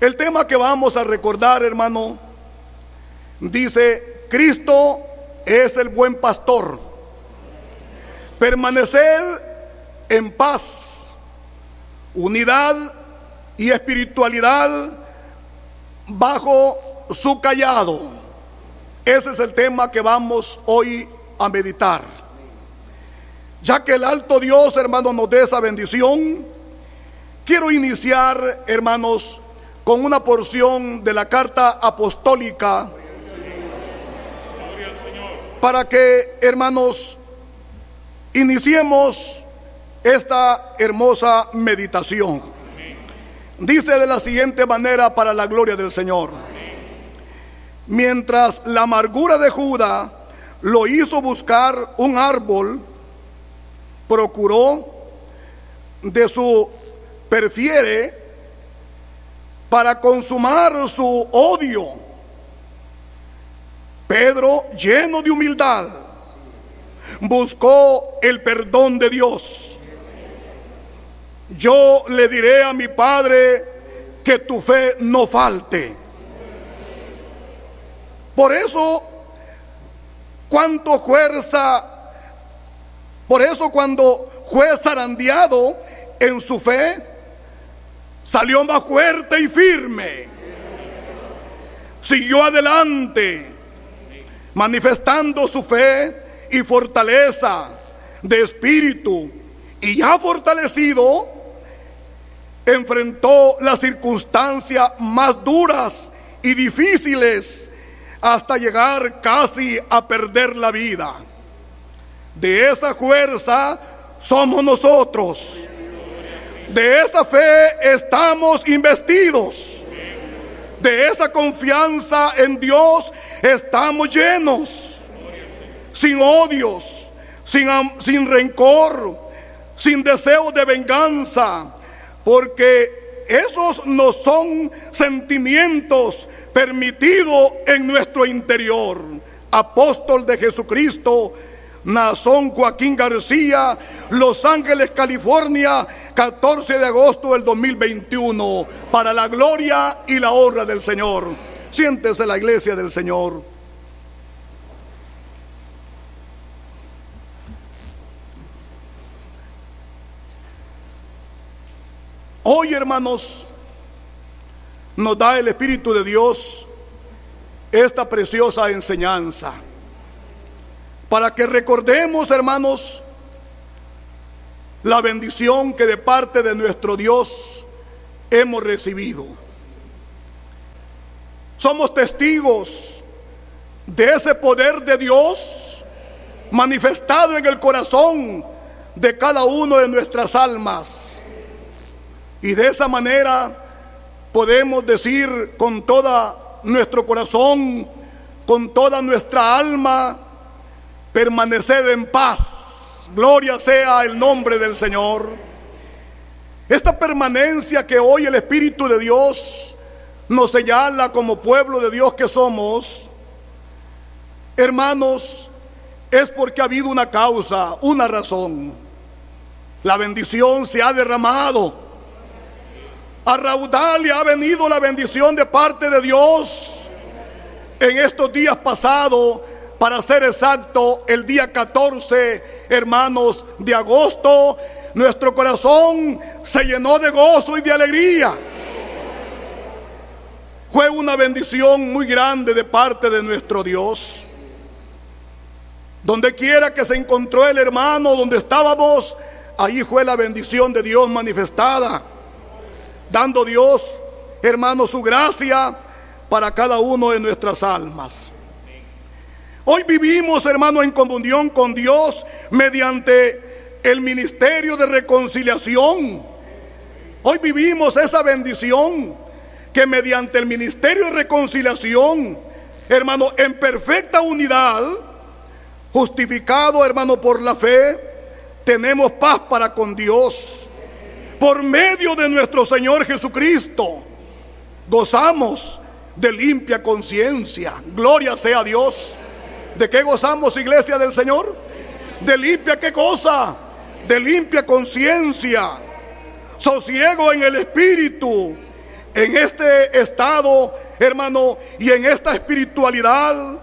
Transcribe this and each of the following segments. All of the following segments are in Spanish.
El tema que vamos a recordar, hermano, dice, Cristo es el buen pastor. Permaneced en paz, unidad y espiritualidad bajo su callado. Ese es el tema que vamos hoy a meditar. Ya que el alto Dios, hermano, nos dé esa bendición, quiero iniciar, hermanos, con una porción de la carta apostólica para que, hermanos, iniciemos esta hermosa meditación. Dice de la siguiente manera para la gloria del Señor. Mientras la amargura de Judá lo hizo buscar un árbol, procuró de su perfiere para consumar su odio. Pedro, lleno de humildad, buscó el perdón de Dios. Yo le diré a mi Padre que tu fe no falte. Por eso, cuánto fuerza, por eso cuando fue zarandeado en su fe, salió más fuerte y firme. Siguió adelante, manifestando su fe y fortaleza de espíritu. Y ya fortalecido, enfrentó las circunstancias más duras y difíciles hasta llegar casi a perder la vida. De esa fuerza somos nosotros. De esa fe estamos investidos. De esa confianza en Dios estamos llenos. Sin odios, sin, sin rencor, sin deseo de venganza. Porque esos no son sentimientos permitidos en nuestro interior. Apóstol de Jesucristo Nazón Joaquín García, Los Ángeles, California, 14 de agosto del 2021, para la gloria y la honra del Señor. Siéntese la iglesia del Señor. Hoy, hermanos, nos da el Espíritu de Dios esta preciosa enseñanza para que recordemos, hermanos, la bendición que de parte de nuestro Dios hemos recibido. Somos testigos de ese poder de Dios manifestado en el corazón de cada uno de nuestras almas. Y de esa manera podemos decir con todo nuestro corazón, con toda nuestra alma, permaneced en paz. Gloria sea el nombre del Señor. Esta permanencia que hoy el Espíritu de Dios nos señala como pueblo de Dios que somos, hermanos, es porque ha habido una causa, una razón. La bendición se ha derramado. A raudal ha venido la bendición de parte de Dios en estos días pasados para ser exacto, el día 14, hermanos, de agosto, nuestro corazón se llenó de gozo y de alegría. Fue una bendición muy grande de parte de nuestro Dios. Donde quiera que se encontró el hermano, donde estábamos, ahí fue la bendición de Dios manifestada. Dando Dios, hermano, su gracia para cada uno de nuestras almas. Hoy vivimos, hermano, en comunión con Dios mediante el ministerio de reconciliación. Hoy vivimos esa bendición que mediante el ministerio de reconciliación, hermano, en perfecta unidad, justificado, hermano, por la fe, tenemos paz para con Dios. Por medio de nuestro Señor Jesucristo, gozamos de limpia conciencia. Gloria sea a Dios. ¿De qué gozamos, iglesia del Señor? De limpia qué cosa? De limpia conciencia. Sosiego en el espíritu. en este estado, hermano, y en esta espiritualidad,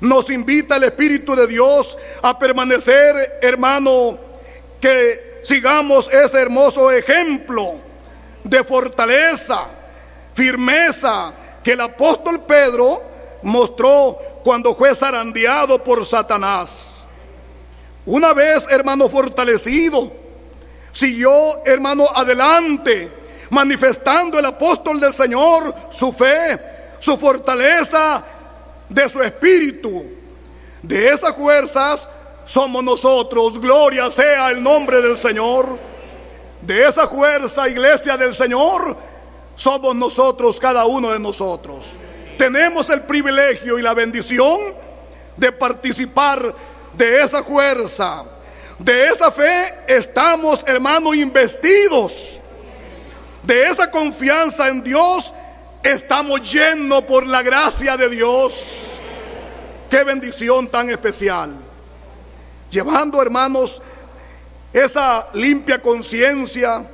nos invita el Espíritu de Dios a permanecer, hermano, que sigamos ese hermoso ejemplo de fortaleza, firmeza que el apóstol Pedro mostró cuando fue zarandeado por Satanás. Una vez, hermano, fortalecido, siguió, hermano, adelante, manifestando el apóstol del Señor su fe, su fortaleza de su espíritu. De esas fuerzas somos nosotros. Gloria sea el nombre del Señor. De esa fuerza, iglesia del Señor, somos nosotros, cada uno de nosotros. Tenemos el privilegio y la bendición de participar de esa fuerza. De esa fe estamos, hermanos, investidos. De esa confianza en Dios estamos llenos por la gracia de Dios. Qué bendición tan especial. Llevando, hermanos, esa limpia conciencia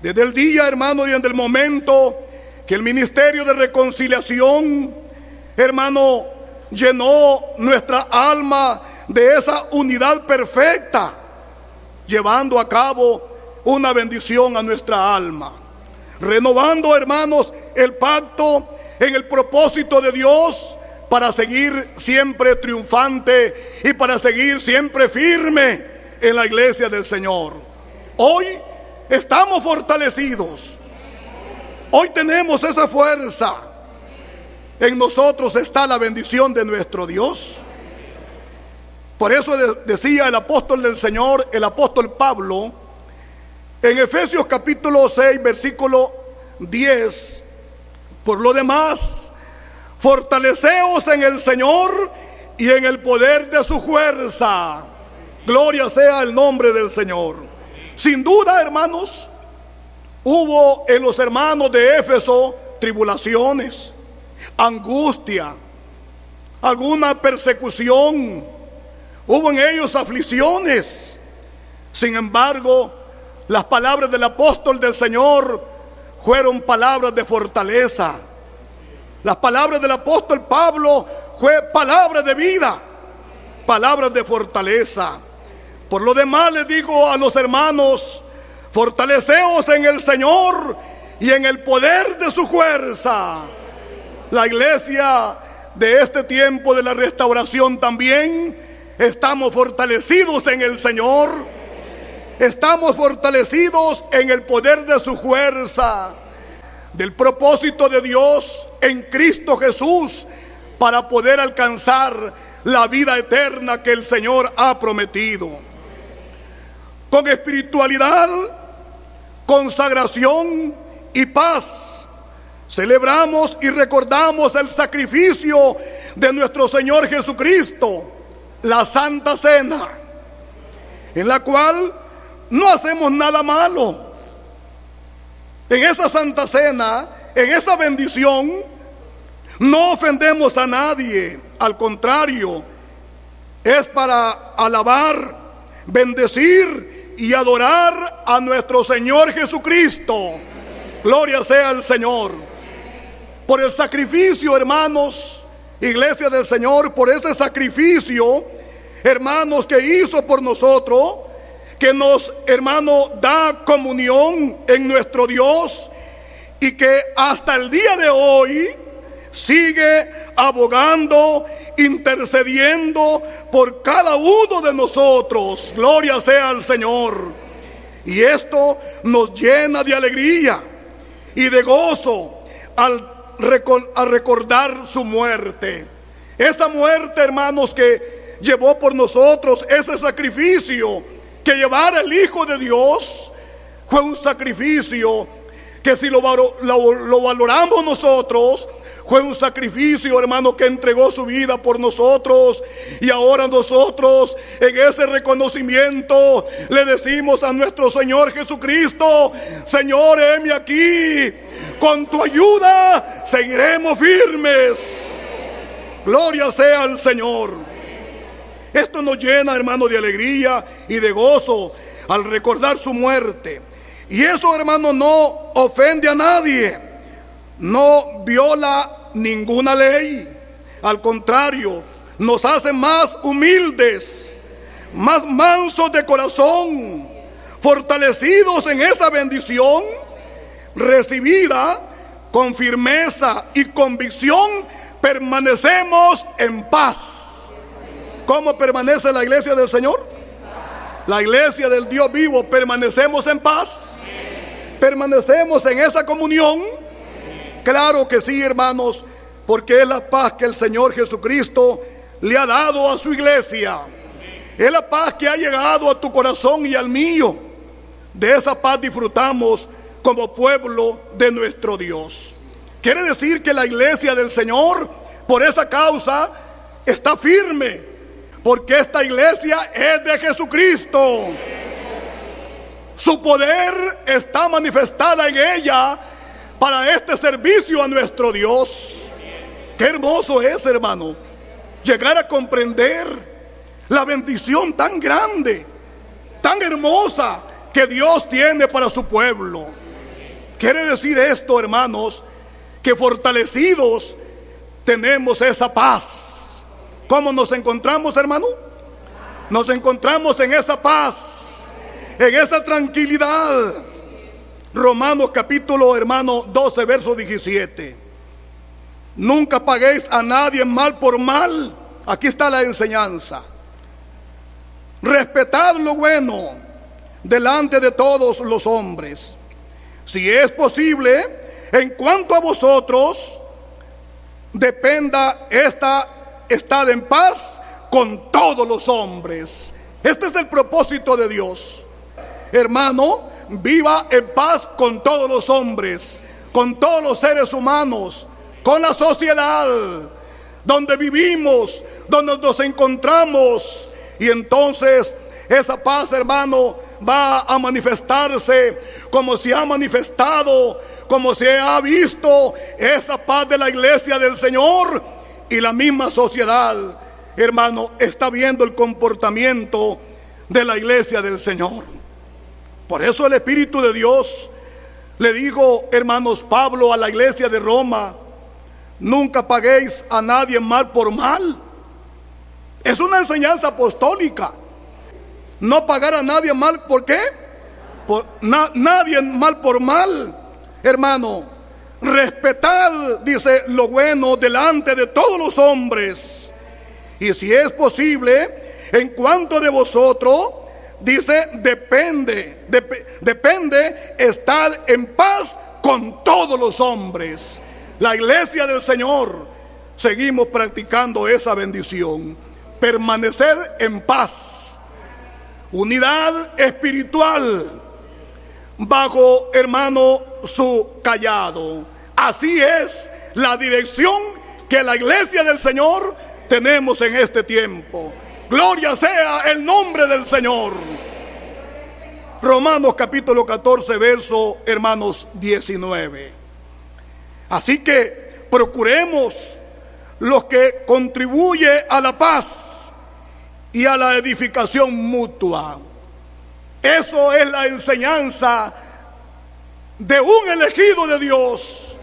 desde el día, hermano, y desde el momento que el ministerio de reconciliación, hermano, llenó nuestra alma de esa unidad perfecta, llevando a cabo una bendición a nuestra alma. Renovando, hermanos, el pacto en el propósito de Dios para seguir siempre triunfante y para seguir siempre firme en la iglesia del Señor. Hoy estamos fortalecidos. Hoy tenemos esa fuerza. En nosotros está la bendición de nuestro Dios. Por eso decía el apóstol del Señor, el apóstol Pablo, en Efesios capítulo 6, versículo 10, por lo demás, fortaleceos en el Señor y en el poder de su fuerza. Gloria sea el nombre del Señor. Sin duda, hermanos, hubo en los hermanos de Éfeso tribulaciones, angustia, alguna persecución, hubo en ellos aflicciones. Sin embargo, las palabras del apóstol del Señor fueron palabras de fortaleza. Las palabras del apóstol Pablo fue palabras de vida, palabras de fortaleza. Por lo demás les digo a los hermanos, fortaleceos en el Señor y en el poder de su fuerza. La iglesia de este tiempo de la restauración también estamos fortalecidos en el Señor. Estamos fortalecidos en el poder de su fuerza, del propósito de Dios en Cristo Jesús para poder alcanzar la vida eterna que el Señor ha prometido con espiritualidad, consagración y paz. Celebramos y recordamos el sacrificio de nuestro Señor Jesucristo, la Santa Cena, en la cual no hacemos nada malo. En esa Santa Cena, en esa bendición, no ofendemos a nadie, al contrario, es para alabar, bendecir y adorar a nuestro Señor Jesucristo. Gloria sea al Señor. Por el sacrificio, hermanos, iglesia del Señor, por ese sacrificio, hermanos, que hizo por nosotros, que nos, hermano, da comunión en nuestro Dios y que hasta el día de hoy sigue abogando intercediendo por cada uno de nosotros. Gloria sea al Señor. Y esto nos llena de alegría y de gozo al, recordar su muerte. Esa muerte, hermanos, que llevó por nosotros ese sacrificio que llevara el Hijo de Dios, fue un sacrificio que si lo, lo valoramos nosotros, fue un sacrificio, hermano, que entregó su vida por nosotros. Y ahora nosotros, en ese reconocimiento, le decimos a nuestro Señor Jesucristo, Señor, heme aquí. Con tu ayuda seguiremos firmes. Gloria sea al Señor. Esto nos llena, hermano, de alegría y de gozo al recordar su muerte. Y eso, hermano, no ofende a nadie no viola ninguna ley. Al contrario, nos hace más humildes, más mansos de corazón, fortalecidos en esa bendición recibida con firmeza y convicción, permanecemos en paz. ¿Cómo permanece la iglesia del Señor? La iglesia del Dios vivo, permanecemos en paz. Permanecemos en esa comunión. Claro que sí, hermanos, porque es la paz que el Señor Jesucristo le ha dado a su iglesia. Es la paz que ha llegado a tu corazón y al mío. De esa paz disfrutamos como pueblo de nuestro Dios. Quiere decir que la iglesia del Señor, por esa causa, está firme, porque esta iglesia es de Jesucristo. Su poder está manifestada en ella para este servicio a nuestro Dios. Qué hermoso es, hermano, llegar a comprender la bendición tan grande, tan hermosa que Dios tiene para su pueblo. Quiere decir esto, hermanos, que fortalecidos tenemos esa paz. ¿Cómo nos encontramos, hermano? Nos encontramos en esa paz, en esa tranquilidad. Romanos capítulo, hermano, 12, verso 17. Nunca paguéis a nadie mal por mal. Aquí está la enseñanza. Respetad lo bueno delante de todos los hombres. Si es posible, en cuanto a vosotros, dependa esta estad en paz con todos los hombres. Este es el propósito de Dios. Hermano, viva en paz con todos los hombres, con todos los seres humanos, con la sociedad, donde vivimos, donde nos encontramos. Y entonces esa paz, hermano, va a manifestarse como se ha manifestado, como se ha visto esa paz de la iglesia del Señor y la misma sociedad, hermano, está viendo el comportamiento de la iglesia del Señor. Por eso el Espíritu de Dios le dijo, hermanos Pablo, a la iglesia de Roma, nunca paguéis a nadie mal por mal. Es una enseñanza apostólica. No pagar a nadie mal, ¿por qué? Por, nadie mal por mal, hermano. Respetad, dice, lo bueno delante de todos los hombres. Y si es posible, en cuanto de vosotros, dice, depende, depende estar en paz con todos los hombres. La iglesia del Señor, seguimos practicando esa bendición. Permanecer en paz unidad espiritual bajo, hermano, su callado. Así es la dirección que la iglesia del Señor tenemos en este tiempo. Gloria sea el nombre del Señor. Romanos capítulo 14, verso, hermanos, 19. Así que procuremos los que contribuye a la paz y a la edificación mutua. Eso es la enseñanza de un elegido de Dios.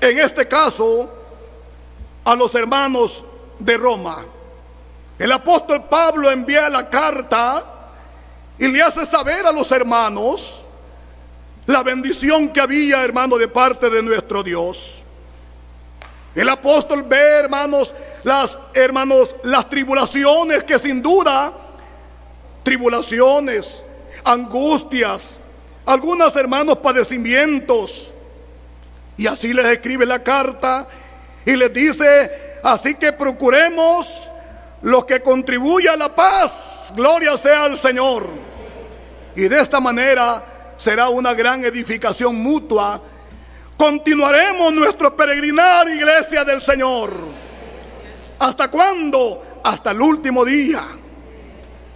En este caso, a los hermanos de Roma. El apóstol Pablo envía la carta y le hace saber a los hermanos la bendición que había, hermano, de parte de nuestro Dios. El apóstol ve, hermanos, las hermanos, las tribulaciones que sin duda tribulaciones, angustias, algunos hermanos padecimientos. Y así les escribe la carta y les dice, así que procuremos lo que contribuye a la paz. Gloria sea al Señor. Y de esta manera será una gran edificación mutua Continuaremos nuestro peregrinar, iglesia del Señor. ¿Hasta cuándo? Hasta el último día.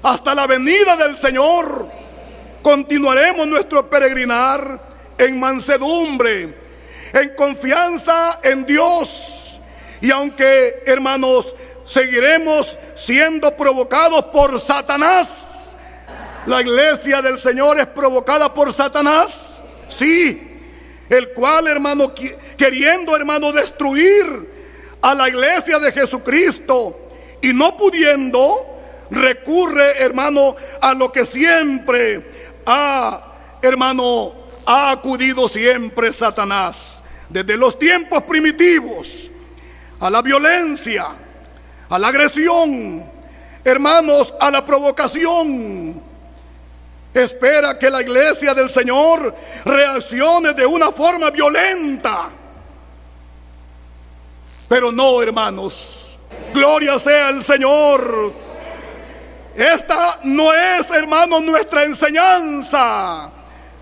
Hasta la venida del Señor. Continuaremos nuestro peregrinar en mansedumbre, en confianza en Dios. Y aunque, hermanos, seguiremos siendo provocados por Satanás, la iglesia del Señor es provocada por Satanás. Sí, el cual, hermano, queriendo, hermano, destruir a la iglesia de Jesucristo y no pudiendo, recurre, hermano, a lo que siempre ha, hermano, ha acudido siempre Satanás, desde los tiempos primitivos, a la violencia, a la agresión, hermanos, a la provocación. Espera que la iglesia del Señor reaccione de una forma violenta. Pero no, hermanos. Gloria sea el Señor. Esta no es, hermanos, nuestra enseñanza.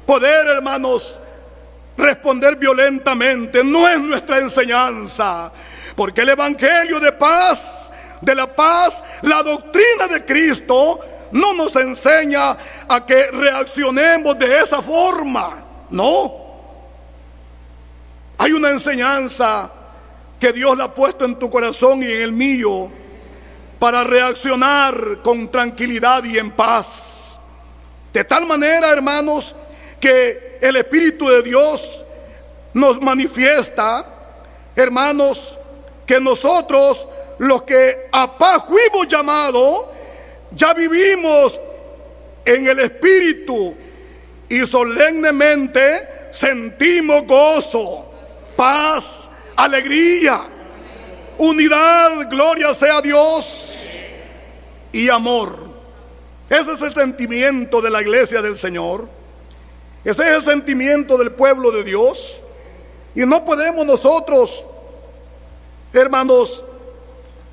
Poder, hermanos, responder violentamente no es nuestra enseñanza. Porque el Evangelio de paz, de la paz, la doctrina de Cristo, no nos enseña a que reaccionemos de esa forma. No. Hay una enseñanza que Dios la ha puesto en tu corazón y en el mío para reaccionar con tranquilidad y en paz. De tal manera, hermanos, que el Espíritu de Dios nos manifiesta, hermanos, que nosotros, los que a paz fuimos llamados, ya vivimos en el Espíritu y solemnemente sentimos gozo, paz, alegría, unidad, gloria sea Dios y amor. Ese es el sentimiento de la iglesia del Señor. Ese es el sentimiento del pueblo de Dios. Y no podemos nosotros, hermanos,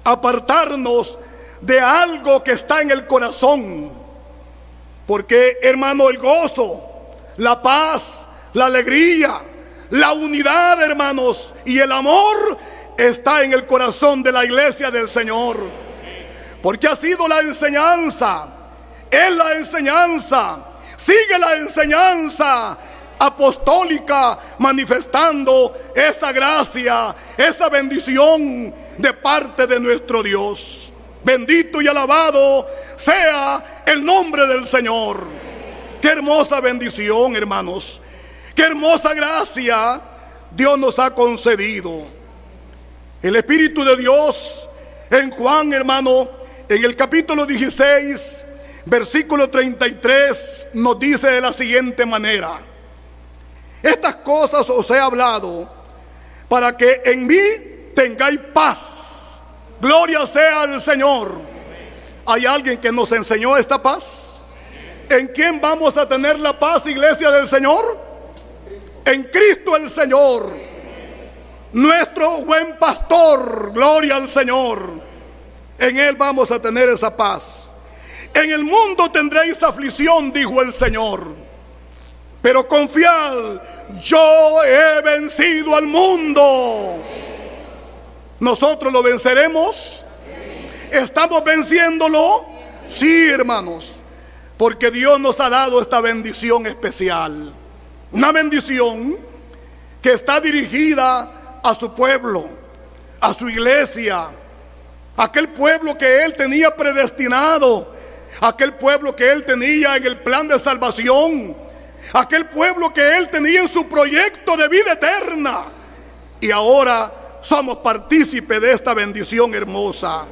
apartarnos de algo que está en el corazón. Porque, hermano, el gozo, la paz, la alegría, la unidad, hermanos, y el amor está en el corazón de la iglesia del Señor. Porque ha sido la enseñanza, es la enseñanza, sigue la enseñanza apostólica manifestando esa gracia, esa bendición de parte de nuestro Dios. Bendito y alabado sea el nombre del Señor. Qué hermosa bendición, hermanos. Qué hermosa gracia Dios nos ha concedido. El Espíritu de Dios en Juan, hermano, en el capítulo 16, versículo 33, nos dice de la siguiente manera. Estas cosas os he hablado para que en mí tengáis paz. Gloria sea al Señor. ¿Hay alguien que nos enseñó esta paz? ¿En quién vamos a tener la paz, iglesia del Señor? en Cristo el Señor, nuestro buen pastor, gloria al Señor. En Él vamos a tener esa paz. En el mundo tendréis aflicción, dijo el Señor. Pero confiad, yo he vencido al mundo. ¿Nosotros lo venceremos? ¿Estamos venciéndolo? Sí, hermanos. Porque Dios nos ha dado esta bendición especial. Una bendición que está dirigida a su pueblo, a su iglesia, aquel pueblo que Él tenía predestinado, aquel pueblo que Él tenía en el plan de salvación, aquel pueblo que Él tenía en su proyecto de vida eterna. Y ahora somos partícipes de esta bendición hermosa.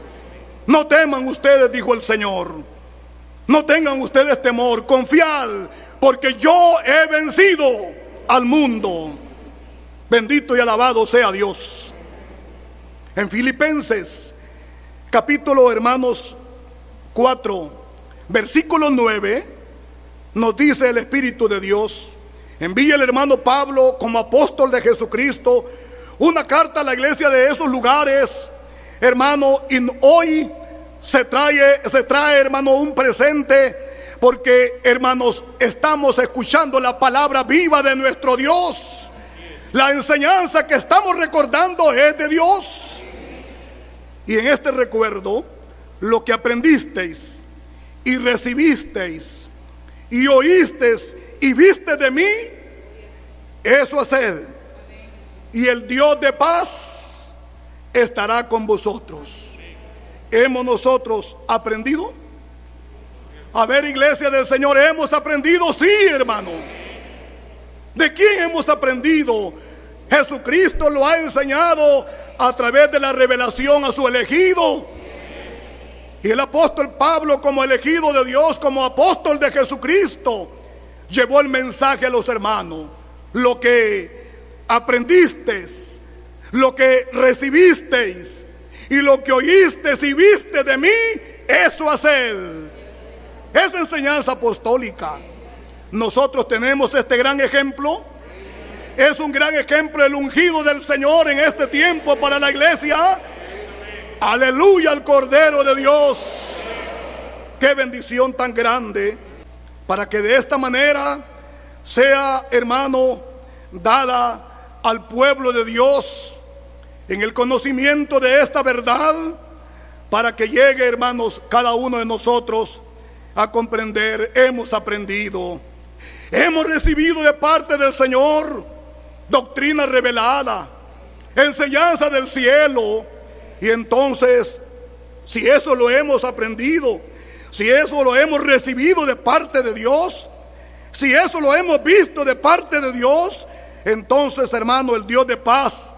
No teman ustedes, dijo el Señor. No tengan ustedes temor, confiad porque yo he vencido al mundo. Bendito y alabado sea Dios. En Filipenses, capítulo hermanos 4, versículo 9, nos dice el Espíritu de Dios, envía el hermano Pablo como apóstol de Jesucristo una carta a la iglesia de esos lugares, hermano, y hoy se trae, se trae, hermano, un presente porque, hermanos, estamos escuchando la palabra viva de nuestro Dios. La enseñanza que estamos recordando es de Dios. Y en este recuerdo, lo que aprendisteis y recibisteis y oísteis y viste de mí, eso haced. Y el Dios de paz estará con vosotros. ¿Hemos nosotros aprendido? A ver, iglesia del Señor, hemos aprendido, sí, hermano. ¿De quién hemos aprendido? Jesucristo lo ha enseñado a través de la revelación a su elegido. Y el apóstol Pablo como elegido de Dios, como apóstol de Jesucristo, llevó el mensaje a los hermanos. Lo que aprendisteis, lo que recibisteis y lo que oísteis y viste de mí, eso haced. Esa enseñanza apostólica. Nosotros tenemos este gran ejemplo. Es un gran ejemplo el ungido del Señor en este tiempo para la iglesia. Aleluya al Cordero de Dios. Qué bendición tan grande para que de esta manera sea, hermano, dada al pueblo de Dios en el conocimiento de esta verdad, para que llegue, hermanos, cada uno de nosotros a comprender, hemos aprendido, hemos recibido de parte del Señor doctrina revelada, enseñanza del cielo, y entonces, si eso lo hemos aprendido, si eso lo hemos recibido de parte de Dios, si eso lo hemos visto de parte de Dios, entonces, hermano, el Dios de paz,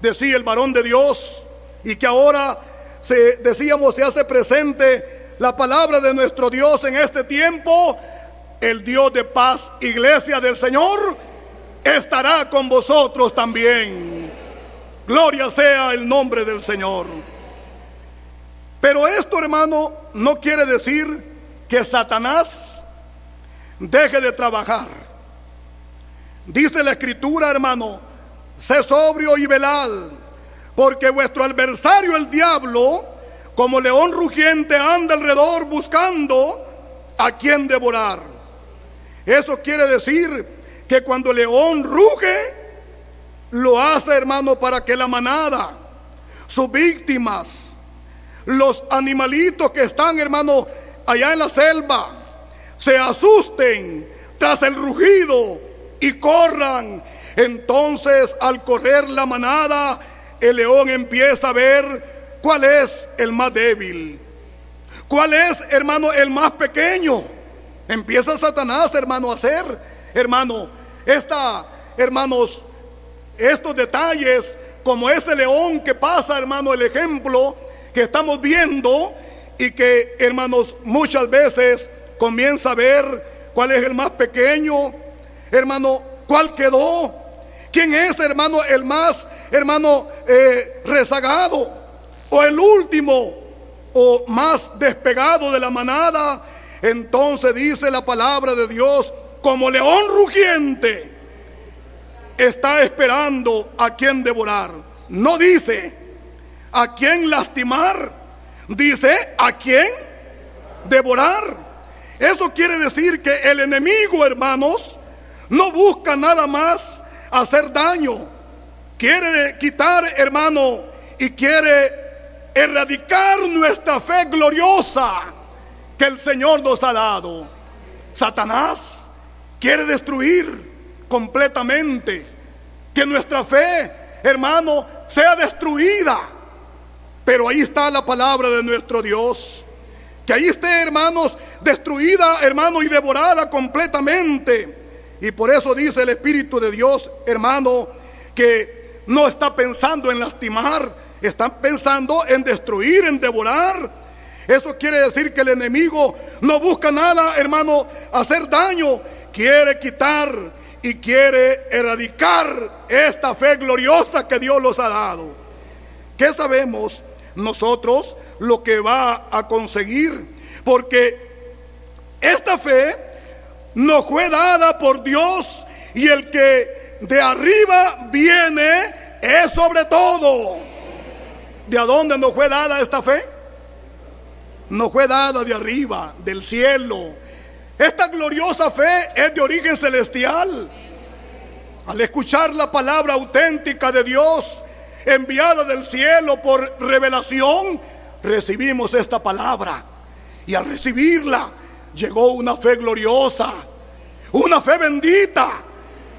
decía el varón de Dios, y que ahora se, decíamos se hace presente la palabra de nuestro Dios en este tiempo, el Dios de paz, iglesia del Señor, estará con vosotros también. Gloria sea el nombre del Señor. Pero esto, hermano, no quiere decir que Satanás deje de trabajar. Dice la escritura, hermano, sé sobrio y velad, porque vuestro adversario el diablo, como león rugiente, anda alrededor buscando a quien devorar. Eso quiere decir que cuando el león ruge, lo hace, hermano, para que la manada, sus víctimas, los animalitos que están, hermano, allá en la selva, se asusten tras el rugido y corran entonces al correr la manada, el león empieza a ver cuál es el más débil. ¿Cuál es, hermano, el más pequeño? Empieza Satanás, hermano, a hacer, hermano, esta, hermanos, estos detalles, como ese león que pasa, hermano, el ejemplo que estamos viendo y que, hermanos, muchas veces comienza a ver cuál es el más pequeño, hermano, cuál quedó, ¿Quién es, hermano, el más, hermano, eh, rezagado? O el último, o más despegado de la manada. Entonces dice la palabra de Dios, como león rugiente, está esperando a quien devorar. No dice a quien lastimar, dice a quien devorar. Eso quiere decir que el enemigo, hermanos, no busca nada más hacer daño, quiere quitar, hermano, y quiere erradicar nuestra fe gloriosa que el Señor nos ha dado. Satanás quiere destruir completamente que nuestra fe, hermano, sea destruida. Pero ahí está la palabra de nuestro Dios. Que ahí esté, hermanos, destruida, hermano, y devorada completamente. Y por eso dice el Espíritu de Dios, hermano, que no está pensando en lastimar, está pensando en destruir, en devorar. Eso quiere decir que el enemigo no busca nada, hermano, hacer daño, quiere quitar y quiere erradicar esta fe gloriosa que Dios los ha dado. ¿Qué sabemos nosotros lo que va a conseguir? Porque esta fe nos fue dada por Dios y el que de arriba viene es sobre todo. ¿De dónde nos fue dada esta fe? Nos fue dada de arriba, del cielo. Esta gloriosa fe es de origen celestial. Al escuchar la palabra auténtica de Dios, enviada del cielo por revelación, recibimos esta palabra. Y al recibirla, llegó una fe gloriosa, una fe bendita,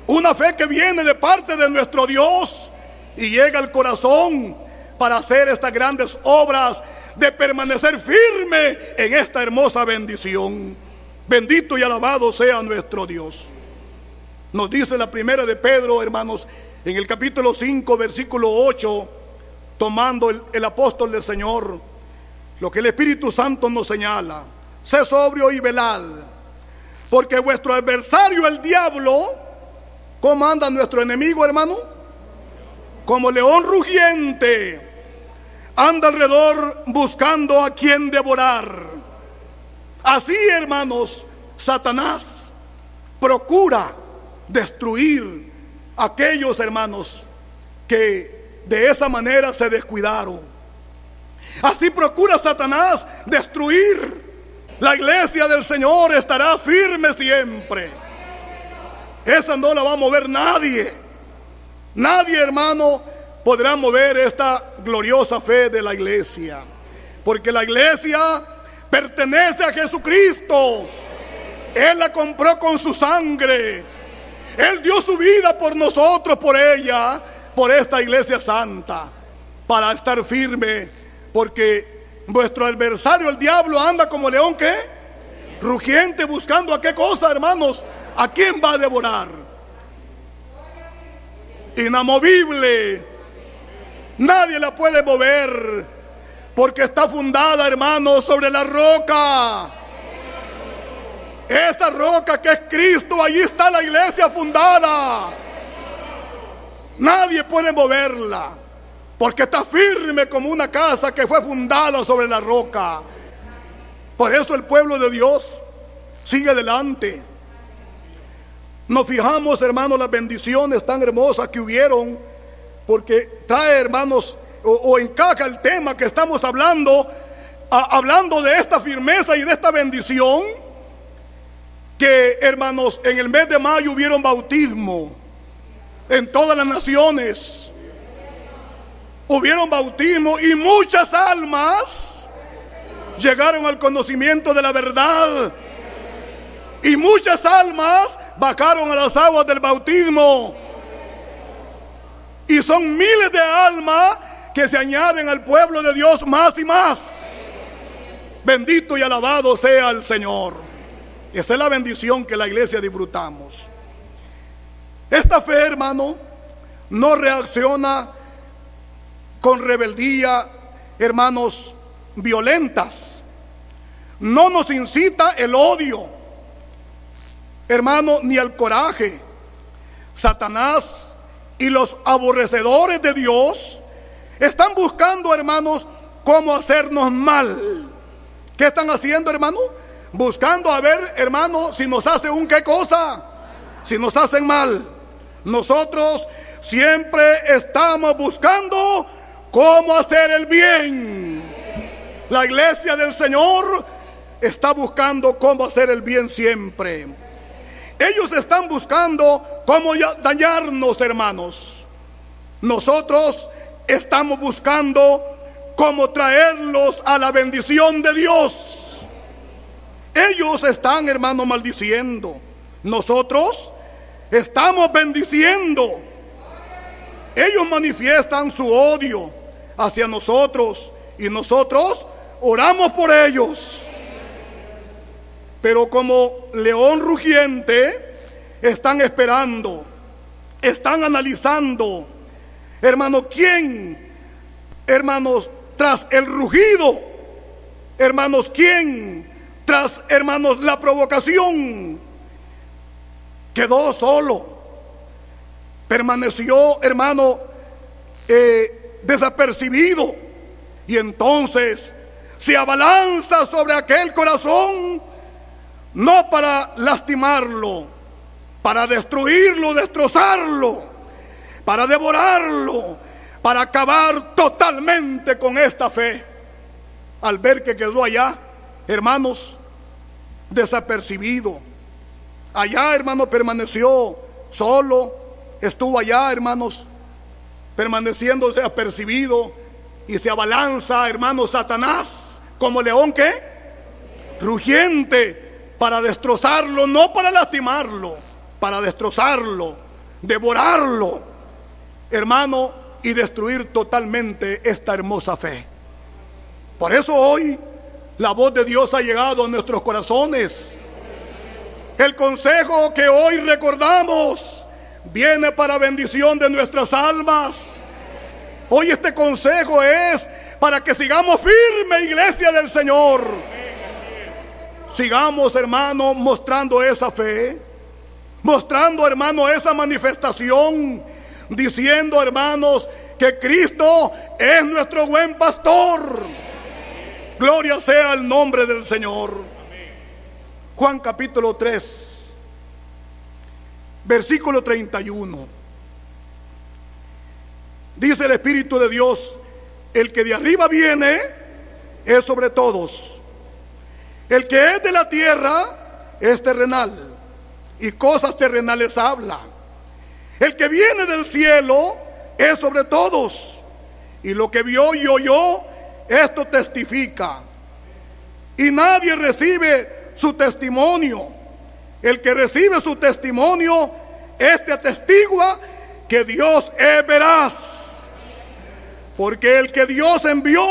una fe que viene de parte de nuestro Dios y llega al corazón para hacer estas grandes obras de permanecer firme en esta hermosa bendición. Bendito y alabado sea nuestro Dios. Nos dice la primera de Pedro, hermanos, en el capítulo 5, versículo 8, tomando el, apóstol del Señor, lo que el Espíritu Santo nos señala. Sé sobrio y velad, porque vuestro adversario, el diablo, ¿cómo anda nuestro enemigo, hermano? Como león rugiente, anda alrededor buscando a quien devorar. Así, hermanos, Satanás procura destruir a aquellos hermanos que de esa manera se descuidaron. Así procura Satanás destruir. La iglesia del Señor estará firme siempre. Esa no la va a mover nadie. Nadie, hermano, podrá mover esta gloriosa fe de la iglesia. Porque la iglesia pertenece a Jesucristo. Él la compró con su sangre. Él dio su vida por nosotros, por ella, por esta iglesia santa, para estar firme, porque vuestro adversario, el diablo, anda como león que rugiente buscando a qué cosa, hermanos, a quién va a devorar. Inamovible, nadie la puede mover, porque está fundada, hermanos, sobre la roca. Esa roca que es Cristo, allí está la iglesia fundada. Nadie puede moverla, porque está firme como una casa que fue fundada sobre la roca. Por eso el pueblo de Dios sigue adelante. Nos fijamos, hermanos, las bendiciones tan hermosas que hubieron, porque trae, hermanos, o, encaja el tema que estamos hablando, hablando de esta firmeza y de esta bendición que, hermanos, en el mes de mayo hubieron bautismo en todas las naciones. Hubieron bautismo y muchas almas llegaron al conocimiento de la verdad. Y muchas almas bajaron a las aguas del bautismo. Y son miles de almas que se añaden al pueblo de Dios más y más. Bendito y alabado sea el Señor. Esa es la bendición que la iglesia disfrutamos. Esta fe, hermano, no reacciona con rebeldía, hermanos, violentas. No nos incita el odio, hermano, ni el coraje. Satanás y los aborrecedores de Dios están buscando, hermanos, cómo hacernos mal. ¿Qué están haciendo, hermano? buscando a ver, hermano, si nos hace un qué cosa, si nos hacen mal. Nosotros siempre estamos buscando cómo hacer el bien. La iglesia del Señor está buscando cómo hacer el bien siempre. Ellos están buscando cómo dañarnos, hermanos. Nosotros estamos buscando cómo traerlos a la bendición de Dios. Ellos están, hermano, maldiciendo. Nosotros estamos bendiciendo. Ellos manifiestan su odio hacia nosotros y nosotros oramos por ellos. Pero como león rugiente, están esperando, están analizando, hermano, ¿quién? Hermanos, tras el rugido, hermanos, ¿quién tras, hermanos, la provocación, quedó solo. Permaneció, hermano, eh, desapercibido. Y entonces se abalanza sobre aquel corazón, no para lastimarlo, para destruirlo, destrozarlo, para devorarlo, para acabar totalmente con esta fe. Al ver que quedó allá, hermanos, desapercibido. Allá, hermano, permaneció solo, estuvo allá, hermanos, permaneciendo desapercibido y se abalanza, hermano, Satanás, como león que rugiente, para destrozarlo, no para lastimarlo, para destrozarlo, devorarlo, hermano, y destruir totalmente esta hermosa fe. Por eso hoy la voz de Dios ha llegado a nuestros corazones. El consejo que hoy recordamos viene para bendición de nuestras almas. Hoy este consejo es para que sigamos firme, iglesia del Señor. Sigamos, hermano, mostrando esa fe, mostrando, hermano, esa manifestación, diciendo, hermanos, que Cristo es nuestro buen pastor. Gloria sea el nombre del Señor. Juan capítulo 3, versículo 31. Dice el Espíritu de Dios, el que de arriba viene es sobre todos. El que es de la tierra es terrenal y cosas terrenales habla. El que viene del cielo es sobre todos. Y lo que vio y oyó, esto testifica. Y nadie recibe su testimonio. El que recibe su testimonio, este atestigua que Dios es veraz. Porque el que Dios envió,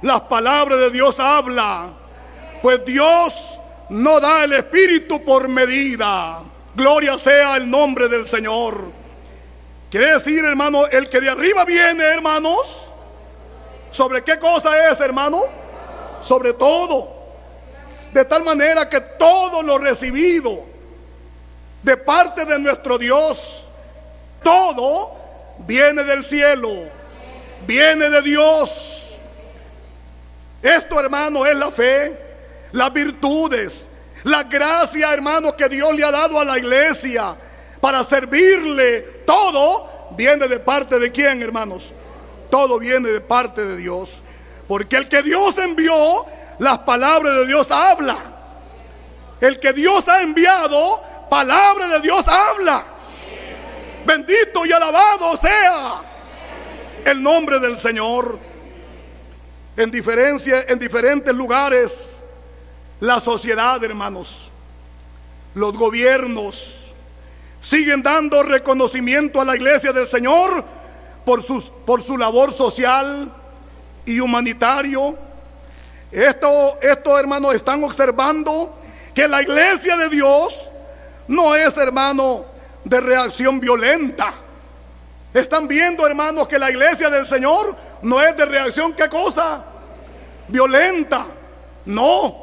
las palabras de Dios habla. Pues Dios no da el Espíritu por medida. Gloria sea el nombre del Señor. Quiere decir, hermano, el que de arriba viene, hermanos. ¿Sobre qué cosa es, hermano? Sobre todo. De tal manera que todo lo recibido de parte de nuestro Dios, todo viene del cielo, viene de Dios. Esto, hermano, es la fe, las virtudes, la gracia, hermano, que Dios le ha dado a la iglesia para servirle. Todo viene de parte de quién, hermanos. Todo viene de parte de Dios. Porque el que Dios envió las palabras de Dios habla. El que Dios ha enviado, palabra de Dios habla. Bendito y alabado sea el nombre del Señor. En diferencia, en diferentes lugares, la sociedad, hermanos, los gobiernos siguen dando reconocimiento a la iglesia del Señor por, sus, por su labor social y humanitario esto, esto, hermanos, están observando que la iglesia de Dios no es, hermano, de reacción violenta. Están viendo, hermanos, que la iglesia del Señor no es de reacción, ¿qué cosa? Violenta. No.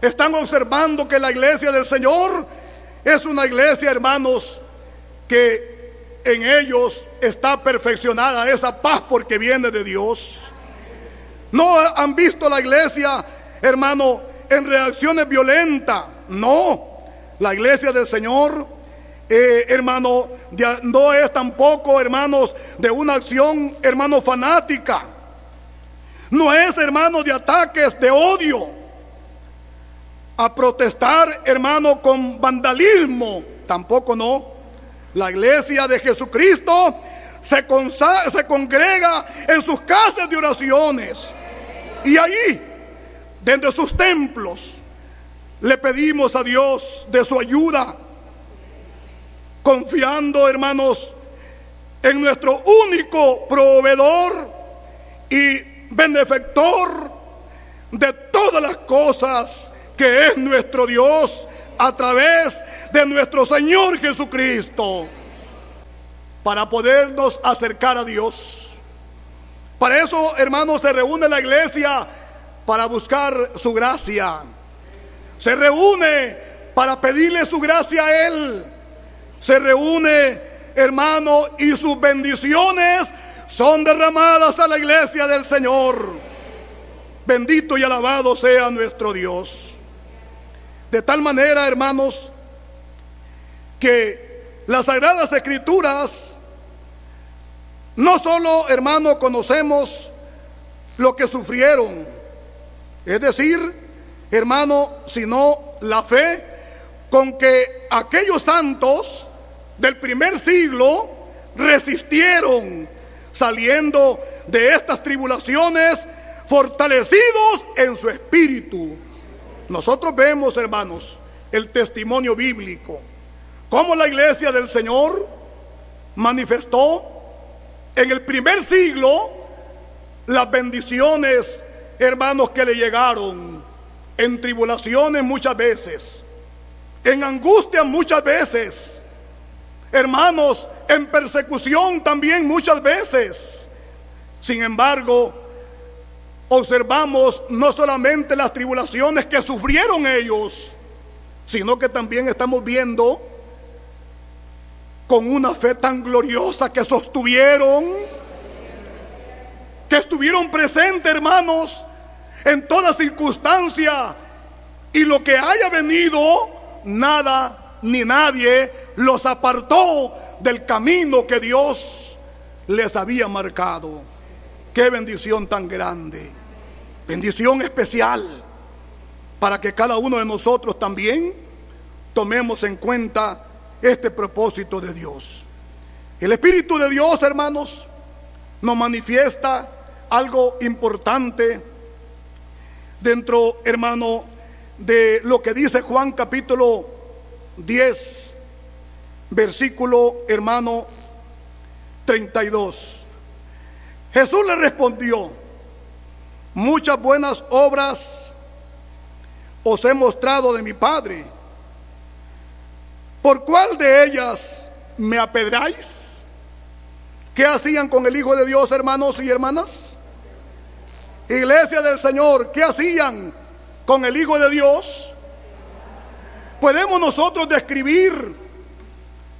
Están observando que la iglesia del Señor es una iglesia, hermanos, que en ellos está perfeccionada esa paz porque viene de Dios. No han visto la iglesia, hermano, en reacciones violentas. No, la iglesia del Señor, eh, hermano, no es tampoco, hermanos, de una acción, hermano, fanática. No es, hermano, de ataques de odio. A protestar, hermano, con vandalismo. Tampoco no. La iglesia de Jesucristo se, se congrega en sus casas de oraciones y allí, desde sus templos, le pedimos a Dios de su ayuda, confiando, hermanos, en nuestro único proveedor y benefactor de todas las cosas que es nuestro Dios a través de nuestro Señor Jesucristo, para podernos acercar a Dios. Para eso, hermanos, se reúne la iglesia para buscar su gracia. Se reúne para pedirle su gracia a Él. Se reúne, hermano, y sus bendiciones son derramadas a la iglesia del Señor. Bendito y alabado sea nuestro Dios. De tal manera, hermanos, que las sagradas escrituras no solo, hermano, conocemos lo que sufrieron, es decir, hermano, sino la fe con que aquellos santos del primer siglo resistieron saliendo de estas tribulaciones fortalecidos en su espíritu. Nosotros vemos, hermanos, el testimonio bíblico, cómo la iglesia del Señor manifestó en el primer siglo, las bendiciones, hermanos, que le llegaron en tribulaciones muchas veces, en angustia muchas veces, hermanos, en persecución también muchas veces. Sin embargo, observamos no solamente las tribulaciones que sufrieron ellos, sino que también estamos viendo con una fe tan gloriosa que sostuvieron, que estuvieron presentes, hermanos, en toda circunstancia. Y lo que haya venido, nada ni nadie los apartó del camino que Dios les había marcado. Qué bendición tan grande. Bendición especial para que cada uno de nosotros también tomemos en cuenta este propósito de Dios. El Espíritu de Dios, hermanos, nos manifiesta algo importante dentro, hermano, de lo que dice Juan capítulo 10, versículo, hermano, 32. Jesús le respondió, muchas buenas obras os he mostrado de mi Padre ¿Por cuál de ellas me apedráis? ¿Qué hacían con el Hijo de Dios, hermanos y hermanas? Iglesia del Señor, ¿qué hacían con el Hijo de Dios? Podemos nosotros describir,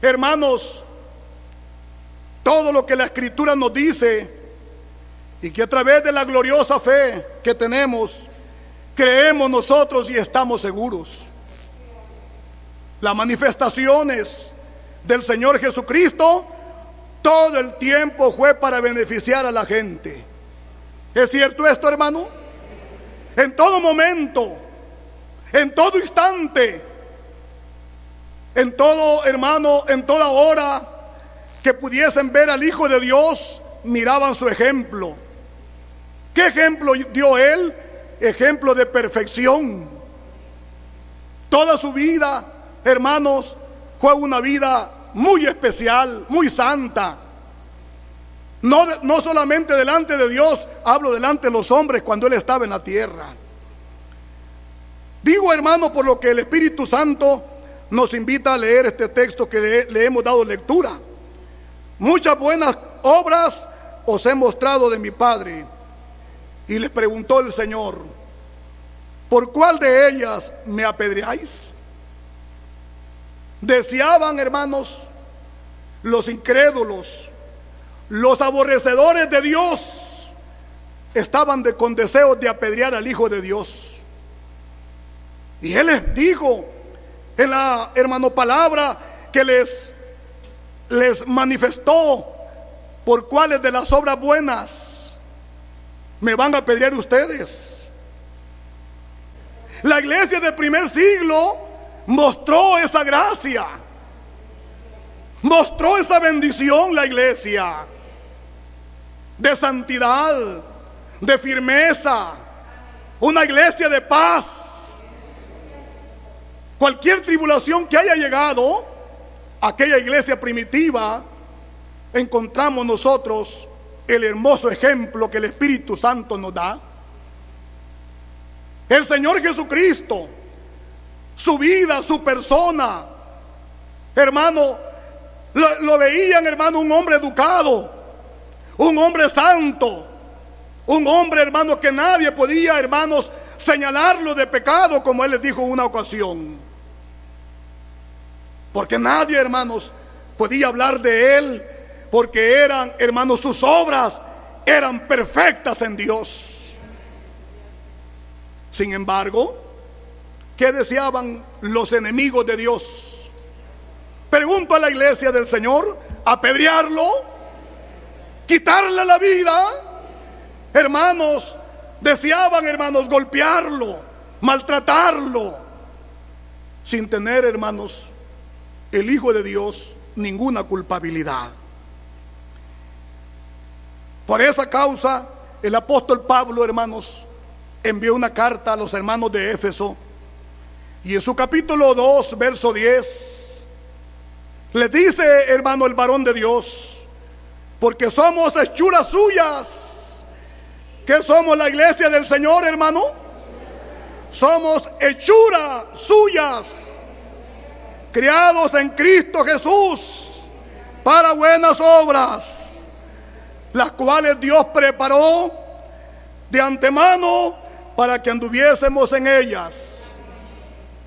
hermanos, todo lo que la Escritura nos dice y que a través de la gloriosa fe que tenemos, creemos nosotros y estamos seguros las manifestaciones del Señor Jesucristo, todo el tiempo fue para beneficiar a la gente. ¿Es cierto esto, hermano? En todo momento, en todo instante, en todo, hermano, en toda hora que pudiesen ver al Hijo de Dios, miraban su ejemplo. ¿Qué ejemplo dio él? Ejemplo de perfección. Toda su vida hermanos, fue una vida muy especial, muy santa. No, no solamente delante de Dios, hablo delante de los hombres cuando Él estaba en la tierra. Digo, hermano, por lo que el Espíritu Santo nos invita a leer este texto que le, le hemos dado lectura. Muchas buenas obras os he mostrado de mi Padre. Y le preguntó el Señor, ¿por cuál de ellas me apedreáis? Deseaban, hermanos, los incrédulos, los aborrecedores de Dios, estaban de, con deseos de apedrear al Hijo de Dios. Y Él les dijo en la, hermano, palabra que les, les manifestó por cuáles de las obras buenas me van a apedrear ustedes. La iglesia del primer siglo mostró esa gracia, mostró esa bendición la iglesia de santidad, de firmeza, una iglesia de paz. Cualquier tribulación que haya llegado, aquella iglesia primitiva, encontramos nosotros el hermoso ejemplo que el Espíritu Santo nos da. El Señor Jesucristo su vida, su persona. Hermano, lo, veían, hermano, un hombre educado, un hombre santo, un hombre, hermano, que nadie podía, hermanos, señalarlo de pecado, como él les dijo una ocasión. Porque nadie, hermanos, podía hablar de él, porque eran, hermanos, sus obras eran perfectas en Dios. Sin embargo, ¿Qué deseaban los enemigos de Dios? Pregunto a la iglesia del Señor, apedrearlo, quitarle la vida. Hermanos, deseaban, hermanos, golpearlo, maltratarlo, sin tener, hermanos, el Hijo de Dios ninguna culpabilidad. Por esa causa, el apóstol Pablo, hermanos, envió una carta a los hermanos de Éfeso y en su capítulo 2, verso 10, le dice, hermano, el varón de Dios, porque somos hechuras suyas. ¿Qué somos la iglesia del Señor, hermano? Somos hechuras suyas. criados en Cristo Jesús para buenas obras, las cuales Dios preparó de antemano para que anduviésemos en ellas.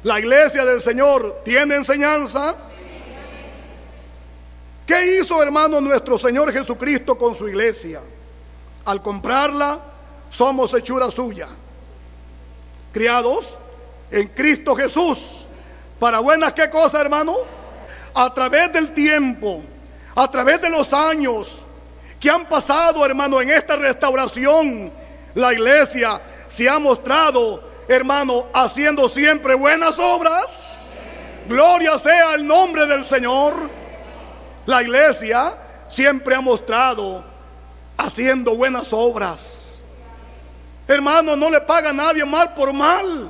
La iglesia del Señor tiene enseñanza. ¿Qué hizo, hermano, nuestro Señor Jesucristo con su iglesia? Al comprarla, somos hechura suya. Criados en Cristo Jesús. ¿Para buenas qué cosa, hermano? A través del tiempo, a través de los años que han pasado, hermano, en esta restauración, la iglesia se ha mostrado, hermano, haciendo siempre buenas obras. Gloria sea el nombre del Señor. La iglesia siempre ha mostrado haciendo buenas obras. Hermano, no le paga a nadie mal por mal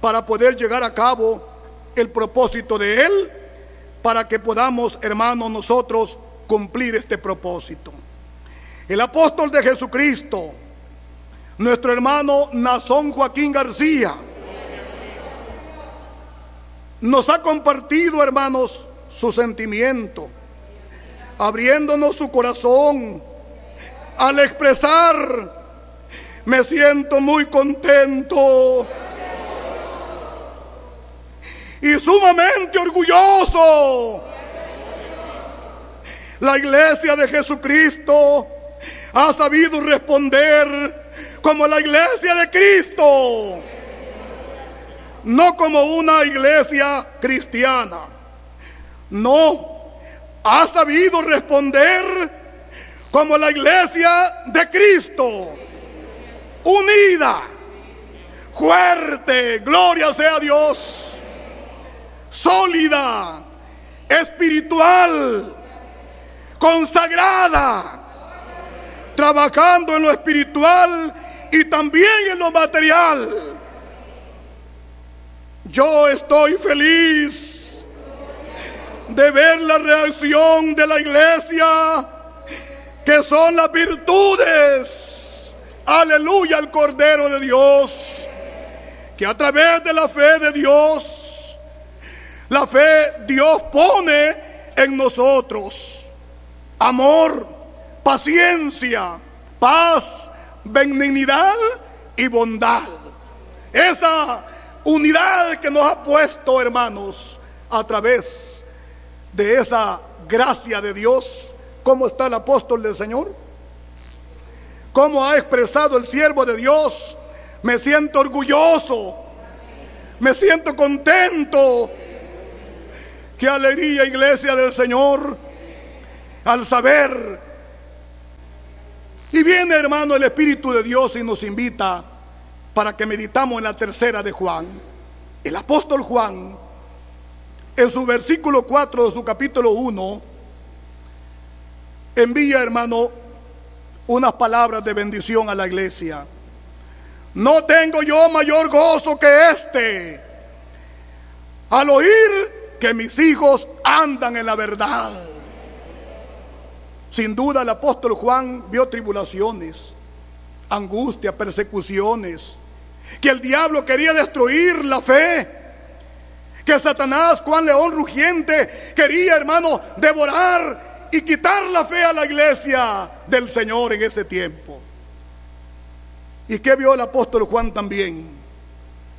para poder llegar a cabo el propósito de Él, para que podamos, hermano, nosotros cumplir este propósito. El apóstol de Jesucristo, nuestro hermano Nazón Joaquín García, nos ha compartido, hermanos, su sentimiento, abriéndonos su corazón al expresar, me siento muy contento y sumamente orgulloso. La iglesia de Jesucristo ha sabido responder como la iglesia de Cristo, no como una iglesia cristiana. No, ha sabido responder como la iglesia de Cristo, unida, fuerte, gloria sea Dios, sólida, espiritual, consagrada, trabajando en lo espiritual y también en lo material. Yo estoy feliz de ver la reacción de la iglesia, que son las virtudes, aleluya, al Cordero de Dios, que a través de la fe de Dios, la fe Dios pone en nosotros amor, paciencia, paz, benignidad y bondad. Esa unidad que nos ha puesto, hermanos, a través de esa gracia de Dios. ¿Cómo está el apóstol del Señor? ¿Cómo ha expresado el siervo de Dios? Me siento orgulloso. Me siento contento. Qué alegría, iglesia del Señor, al saber. Y viene, hermano, el Espíritu de Dios y nos invita para que meditamos en la tercera de Juan. El apóstol Juan, en su versículo 4 de su capítulo 1, envía, hermano, unas palabras de bendición a la iglesia. No tengo yo mayor gozo que este al oír que mis hijos andan en la verdad. Sin duda el apóstol Juan vio tribulaciones, angustia, persecuciones, que el diablo quería destruir la fe, que Satanás, Juan León rugiente, quería, hermano, devorar y quitar la fe a la iglesia del Señor en ese tiempo. ¿Y qué vio el apóstol Juan también?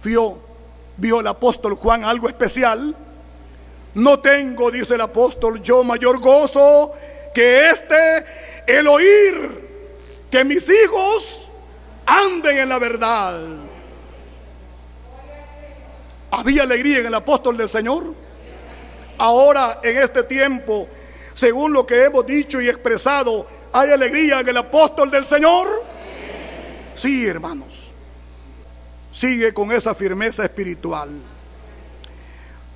Vio, vio el apóstol Juan algo especial no tengo, dice el apóstol, yo mayor gozo que este, el oír que mis hijos anden en la verdad. ¿Había alegría en el apóstol del Señor? Ahora, en este tiempo, según lo que hemos dicho y expresado, ¿hay alegría en el apóstol del Señor? Sí, hermanos. Sigue con esa firmeza espiritual.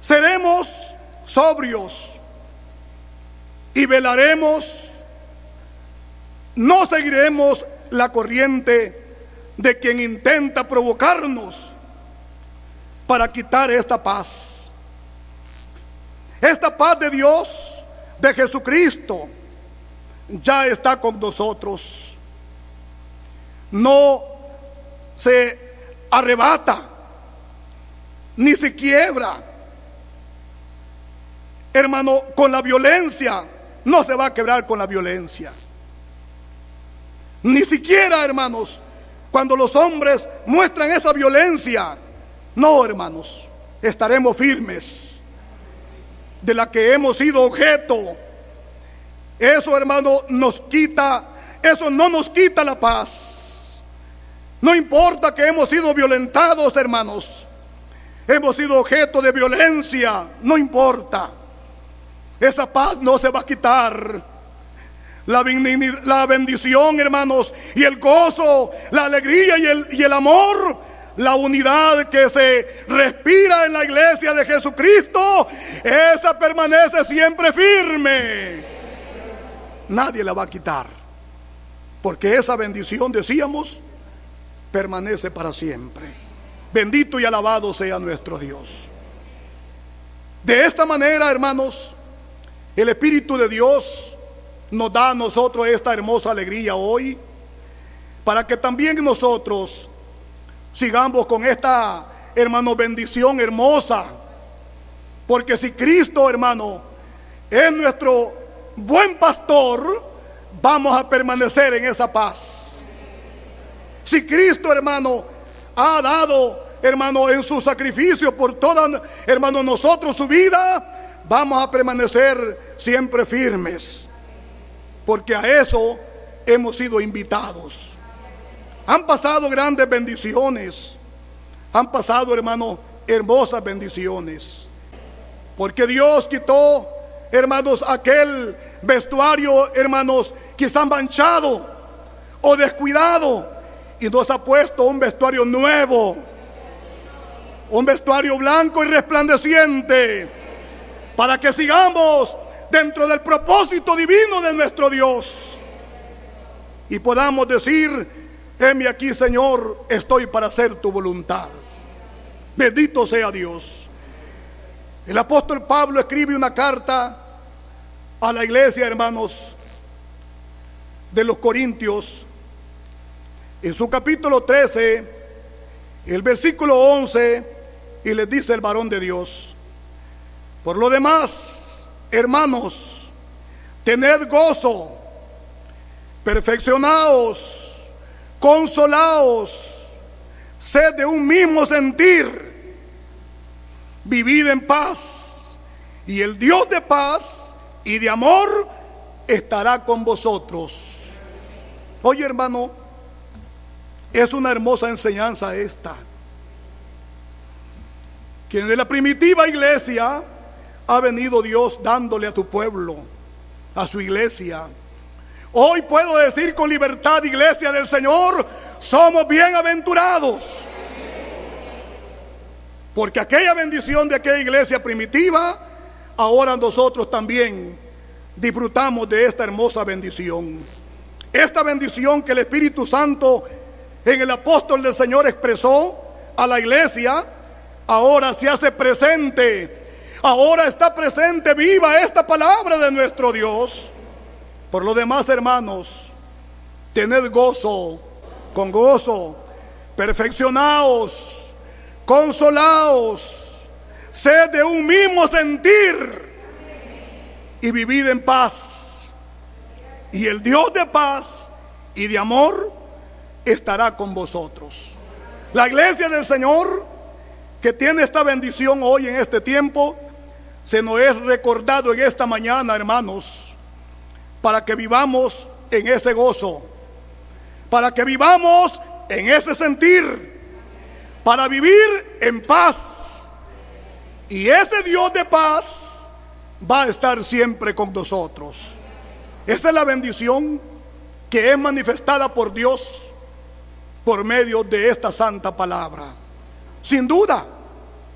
Seremos sobrios y velaremos, no seguiremos la corriente de quien intenta provocarnos para quitar esta paz. Esta paz de Dios, de Jesucristo, ya está con nosotros. No se arrebata, ni se quiebra hermano, con la violencia. No se va a quebrar con la violencia. Ni siquiera, hermanos, cuando los hombres muestran esa violencia. No, hermanos, estaremos firmes de la que hemos sido objeto. Eso, hermano, nos quita, eso no nos quita la paz. No importa que hemos sido violentados, hermanos. Hemos sido objeto de violencia, no importa. Esa paz no se va a quitar. La, la bendición, hermanos, y el gozo, la alegría y el, y el amor, la unidad que se respira en la iglesia de Jesucristo, esa permanece siempre firme. Nadie la va a quitar. Porque esa bendición, decíamos, permanece para siempre. Bendito y alabado sea nuestro Dios. De esta manera, hermanos, el Espíritu de Dios nos da a nosotros esta hermosa alegría hoy, para que también nosotros sigamos con esta, hermano, bendición hermosa. Porque si Cristo, hermano, es nuestro buen pastor, vamos a permanecer en esa paz. Si Cristo, hermano, ha dado, hermano, en su sacrificio por toda, hermano, nosotros su vida, vamos a permanecer siempre firmes porque a eso hemos sido invitados. Han pasado grandes bendiciones, han pasado, hermanos, hermosas bendiciones, porque Dios quitó, hermanos, aquel vestuario, hermanos, quizá manchado o descuidado, y nos ha puesto un vestuario nuevo, un vestuario blanco y resplandeciente, para que sigamos dentro del propósito divino de nuestro Dios. Y podamos decir, heme aquí Señor, estoy para hacer tu voluntad. Bendito sea Dios. El apóstol Pablo escribe una carta a la iglesia, hermanos, de los Corintios. En su capítulo 13, el versículo 11, y les dice el varón de Dios, por lo demás, Hermanos, tened gozo, perfeccionaos, consolaos, sed de un mismo sentir, vivid en paz, y el Dios de paz y de amor estará con vosotros. Oye hermano, es una hermosa enseñanza esta. Quien de la primitiva iglesia ha venido Dios dándole a tu pueblo, a su iglesia. Hoy puedo decir con libertad, iglesia del Señor, somos bienaventurados. Porque aquella bendición de aquella iglesia primitiva, ahora nosotros también disfrutamos de esta hermosa bendición. Esta bendición que el Espíritu Santo en el apóstol del Señor expresó a la iglesia, ahora se hace presente Ahora está presente, viva esta palabra de nuestro Dios. Por lo demás, hermanos, tened gozo, con gozo, perfeccionaos, consolaos, sed de un mismo sentir y vivid en paz. Y el Dios de paz y de amor estará con vosotros. La iglesia del Señor que tiene esta bendición hoy en este tiempo se nos es recordado en esta mañana, hermanos, para que vivamos en ese gozo, para que vivamos en ese sentir, para vivir en paz. Y ese Dios de paz va a estar siempre con nosotros. Esa es la bendición que es manifestada por Dios por medio de esta santa palabra. Sin duda,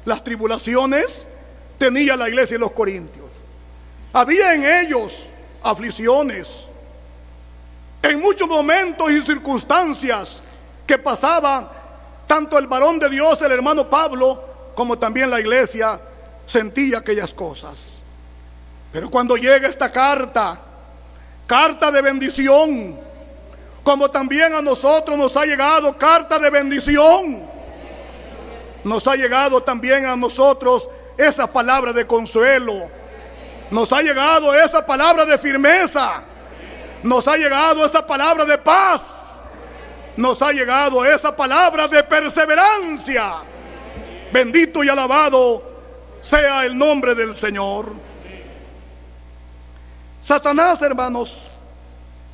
las tribulaciones tenía la iglesia de los Corintios. Había en ellos aflicciones. En muchos momentos y circunstancias que pasaban, tanto el varón de Dios, el hermano Pablo, como también la iglesia, sentía aquellas cosas. Pero cuando llega esta carta, carta de bendición, como también a nosotros nos ha llegado carta de bendición, nos ha llegado también a nosotros esa palabra de consuelo, Nos ha llegado esa palabra de firmeza. Nos ha llegado esa palabra de paz. Nos ha llegado esa palabra de perseverancia. Bendito y alabado sea el nombre del Señor. Satanás, hermanos,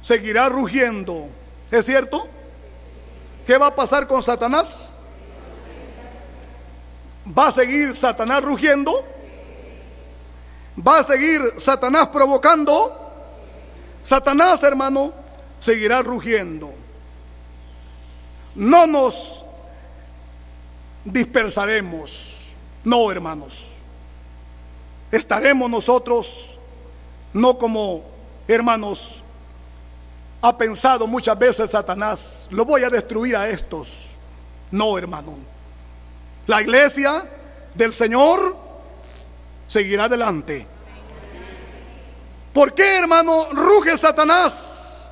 seguirá rugiendo. ¿Es cierto? ¿Qué va a pasar con Satanás? ¿Va a seguir Satanás rugiendo? ¿Va a seguir Satanás provocando? Satanás, hermano, seguirá rugiendo. No nos dispersaremos. No, hermanos. Estaremos nosotros, no como hermanos, ha pensado muchas veces Satanás, lo voy a destruir a estos. No, hermano. La iglesia del Señor seguirá adelante. ¿Por qué, hermano, ruge Satanás?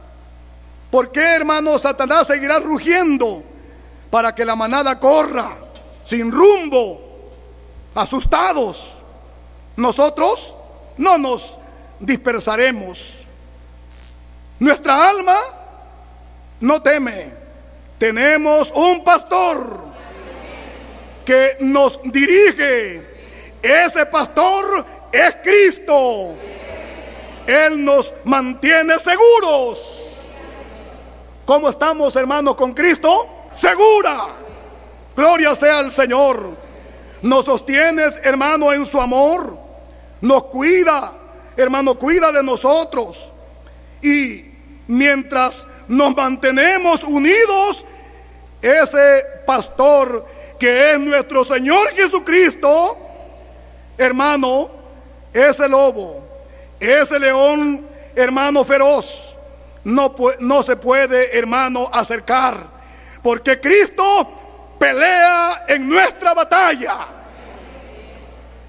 ¿Por qué, hermano, Satanás seguirá rugiendo? Para que la manada corra sin rumbo, asustados. Nosotros no nos dispersaremos. Nuestra alma no teme. Tenemos un pastor que nos dirige. Ese pastor es Cristo. Él nos mantiene seguros. ¿Cómo estamos, hermanos, con Cristo? Segura. Gloria sea al Señor. Nos sostiene, hermano, en su amor. Nos cuida, hermano, cuida de nosotros. Y mientras nos mantenemos unidos, ese pastor que es nuestro Señor Jesucristo, hermano, ese lobo, ese león, hermano feroz, no, no se puede, hermano, acercar. Porque Cristo pelea en nuestra batalla.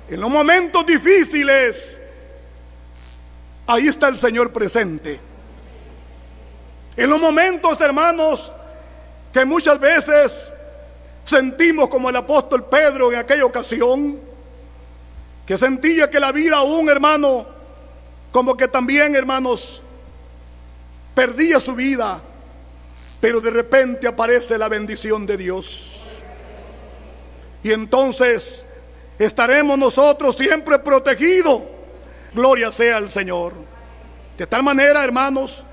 En los momentos difíciles, ahí está el Señor presente. En los momentos, hermanos, que muchas veces sentimos como el apóstol Pedro en aquella ocasión, que sentía que la vida aún, hermano, como que también, hermanos, perdía su vida, pero de repente aparece la bendición de Dios. Y entonces estaremos nosotros siempre protegidos. Gloria sea al Señor. De tal manera, hermanos,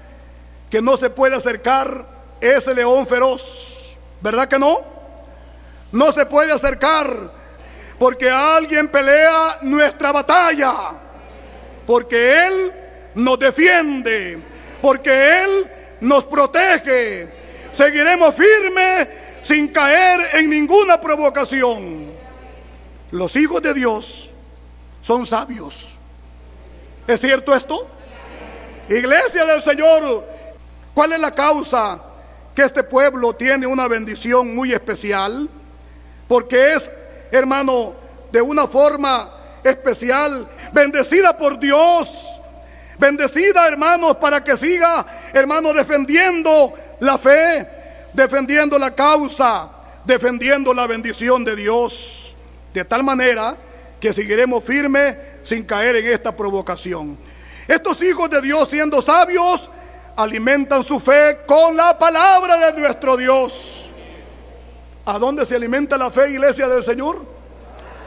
que no se puede acercar ese león feroz. ¿Verdad que no? No se puede acercar porque alguien pelea nuestra batalla. Porque Él nos defiende. Porque Él nos protege. Seguiremos firmes sin caer en ninguna provocación. Los hijos de Dios son sabios. ¿Es cierto esto? Iglesia del Señor, ¿cuál es la causa que este pueblo tiene una bendición muy especial? Porque es, hermano, de una forma especial, bendecida por Dios. Bendecida, hermanos, para que siga, hermano, defendiendo la fe, defendiendo la causa, defendiendo la bendición de Dios. De tal manera que seguiremos firmes sin caer en esta provocación. Estos hijos de Dios, siendo sabios, alimentan su fe con la palabra de nuestro Dios. ¿A dónde se alimenta la fe, iglesia del Señor?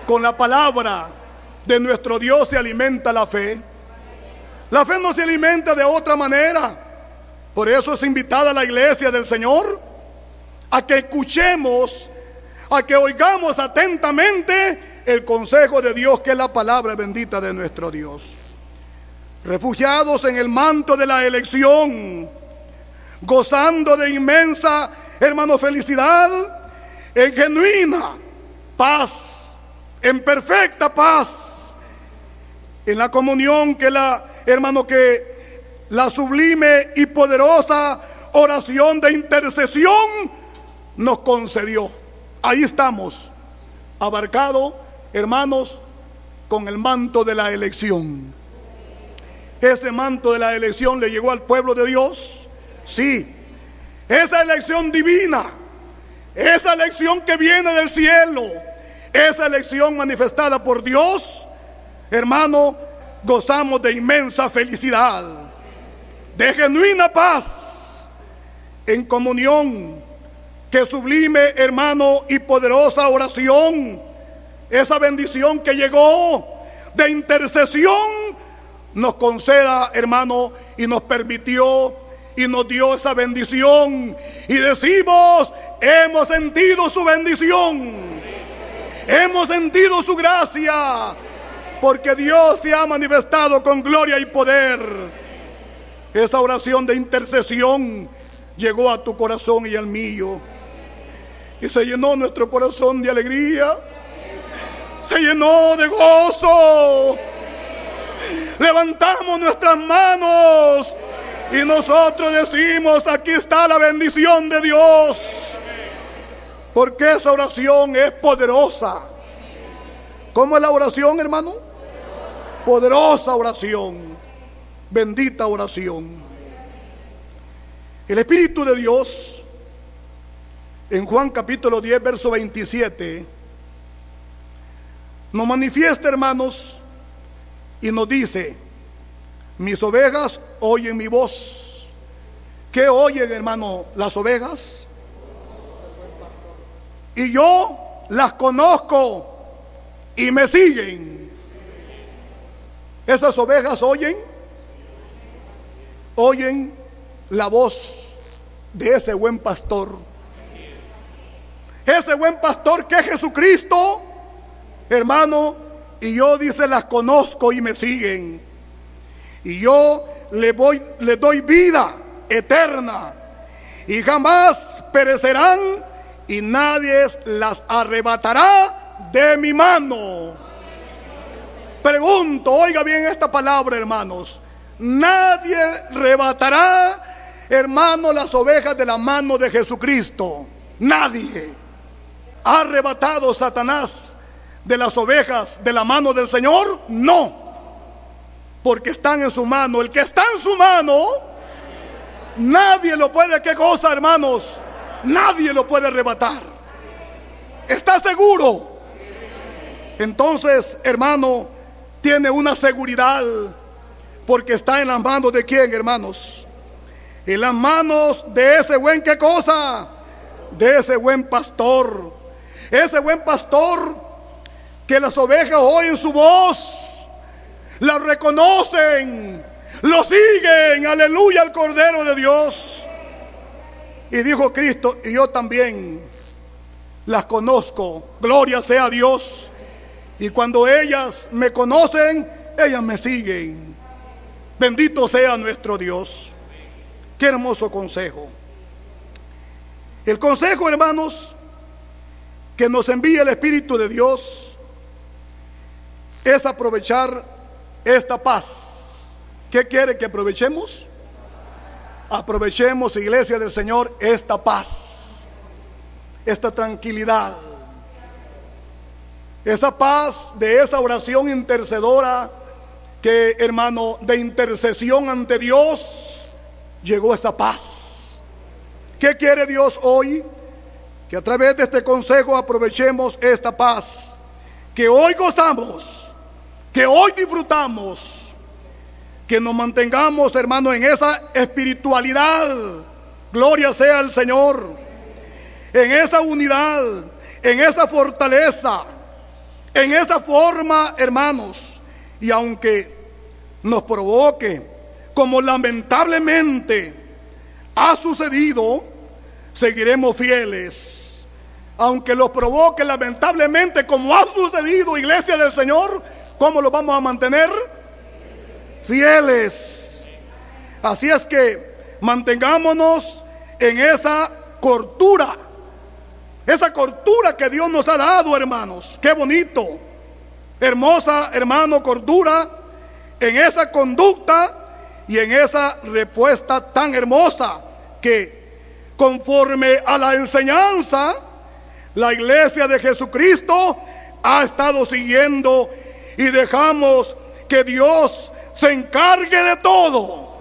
Con la palabra de nuestro Dios se alimenta la fe. La fe no se alimenta de otra manera. Por eso es invitada la iglesia del Señor a que escuchemos, a que oigamos atentamente el consejo de Dios, que es la palabra bendita de nuestro Dios. Refugiados en el manto de la elección, gozando de inmensa, hermano, felicidad, en genuina paz, en perfecta paz, en la comunión que la, hermano, que la sublime y poderosa oración de intercesión nos concedió. Ahí estamos, abarcado, hermanos, con el manto de la elección. Ese manto de la elección le llegó al pueblo de Dios. Sí, esa elección divina, esa elección que viene del cielo, esa elección manifestada por Dios, hermano, gozamos de inmensa felicidad, de genuina paz, en comunión, que sublime hermano y poderosa oración, esa bendición que llegó de intercesión, nos conceda hermano y nos permitió y nos dio esa bendición. Y decimos, hemos sentido su bendición. Hemos sentido su gracia. Porque Dios se ha manifestado con gloria y poder. Esa oración de intercesión llegó a tu corazón y al mío. Y se llenó nuestro corazón de alegría. Se llenó de gozo. Levantamos nuestras manos y nosotros decimos, aquí está la bendición de Dios. Porque esa oración es poderosa. ¿Cómo es la oración, hermano? Poderosa oración. Bendita oración. El Espíritu de Dios, en Juan capítulo 10, verso 27, nos manifiesta, hermanos, y nos dice, mis ovejas oyen mi voz. ¿Qué oyen, hermano, las ovejas? Y yo las conozco y me siguen. Esas ovejas oyen, oyen la voz de ese buen pastor. Ese buen pastor que es Jesucristo, hermano, y yo dice las conozco y me siguen. Y yo le, voy, le doy vida eterna y jamás perecerán y nadie las arrebatará de mi mano. Pregunto, oiga bien esta palabra, hermanos. Nadie arrebatará, hermano, las ovejas de la mano de Jesucristo. Nadie. ¿Ha arrebatado Satanás de las ovejas de la mano del Señor? No porque están en su mano. El que está en su mano, nadie lo puede, ¿qué cosa, hermanos? Nadie lo puede arrebatar. ¿Está seguro? Entonces, hermano, tiene una seguridad porque está en las manos de quién, hermanos? En las manos de ese buen, ¿qué cosa? De ese buen pastor. Ese buen pastor que las ovejas oyen su voz la reconocen, lo siguen, aleluya al Cordero de Dios. Y dijo Cristo, y yo también las conozco, gloria sea a Dios. Y cuando ellas me conocen, ellas me siguen. Bendito sea nuestro Dios. Qué hermoso consejo. El consejo, hermanos, que nos envía el Espíritu de Dios es aprovechar esta paz. ¿Qué quiere que aprovechemos? Aprovechemos, iglesia del Señor, esta paz, esta tranquilidad, esa paz de esa oración intercedora que, hermano, de intercesión ante Dios, llegó esa paz. ¿Qué quiere Dios hoy? Que a través de este consejo aprovechemos esta paz, que hoy gozamos que hoy disfrutamos, que nos mantengamos, hermanos, en esa espiritualidad. Gloria sea al Señor. En esa unidad, en esa fortaleza, en esa forma, hermanos. Y aunque nos provoque, como lamentablemente ha sucedido, seguiremos fieles. Aunque los provoque lamentablemente, como ha sucedido, iglesia del Señor, ¿Cómo lo vamos a mantener? Fieles. Así es que mantengámonos en esa cortura. Esa cortura que Dios nos ha dado, hermanos. Qué bonito. Hermosa, hermano, cordura en esa conducta y en esa respuesta tan hermosa que conforme a la enseñanza, la iglesia de Jesucristo ha estado siguiendo y dejamos que Dios se encargue de todo.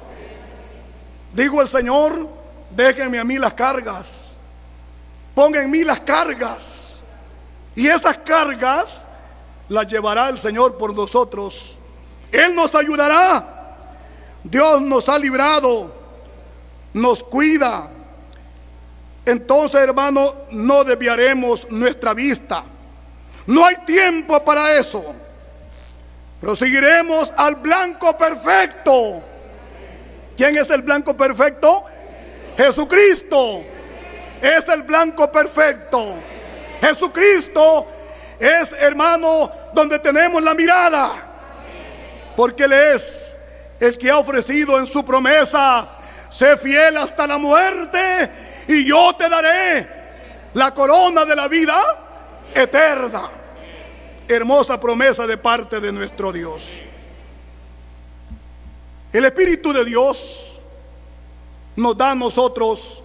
Digo el Señor, déjenme a mí las cargas. Pongan en mí las cargas. Y esas cargas las llevará el Señor por nosotros. Él nos ayudará. Dios nos ha librado, nos cuida. Entonces, hermano, no desviaremos nuestra vista. No hay tiempo para eso. Proseguiremos al blanco perfecto. ¿Quién es el blanco perfecto? Jesucristo. Es el blanco perfecto. Jesucristo es, hermano, donde tenemos la mirada. Porque Él es el que ha ofrecido en su promesa, sé fiel hasta la muerte y yo te daré la corona de la vida eterna. Hermosa promesa de parte de nuestro Dios. El Espíritu de Dios nos da a nosotros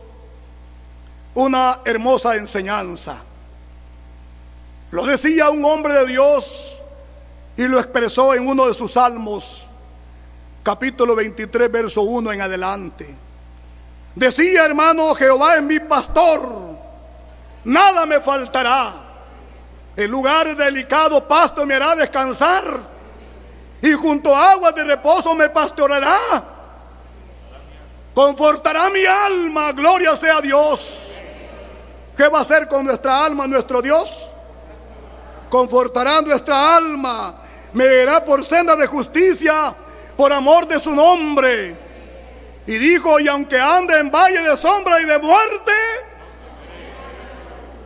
una hermosa enseñanza. Lo decía un hombre de Dios y lo expresó en uno de sus salmos, capítulo 23, verso 1 en adelante. Decía, hermano, Jehová es mi pastor, nada me faltará. En lugar delicado pasto me hará descansar y junto a aguas de reposo me pastoreará. Confortará mi alma, gloria sea Dios. ¿Qué va a hacer con nuestra alma nuestro Dios? Confortará nuestra alma, me verá por senda de justicia, por amor de su nombre. Y dijo, y aunque ande en valle de sombra y de muerte,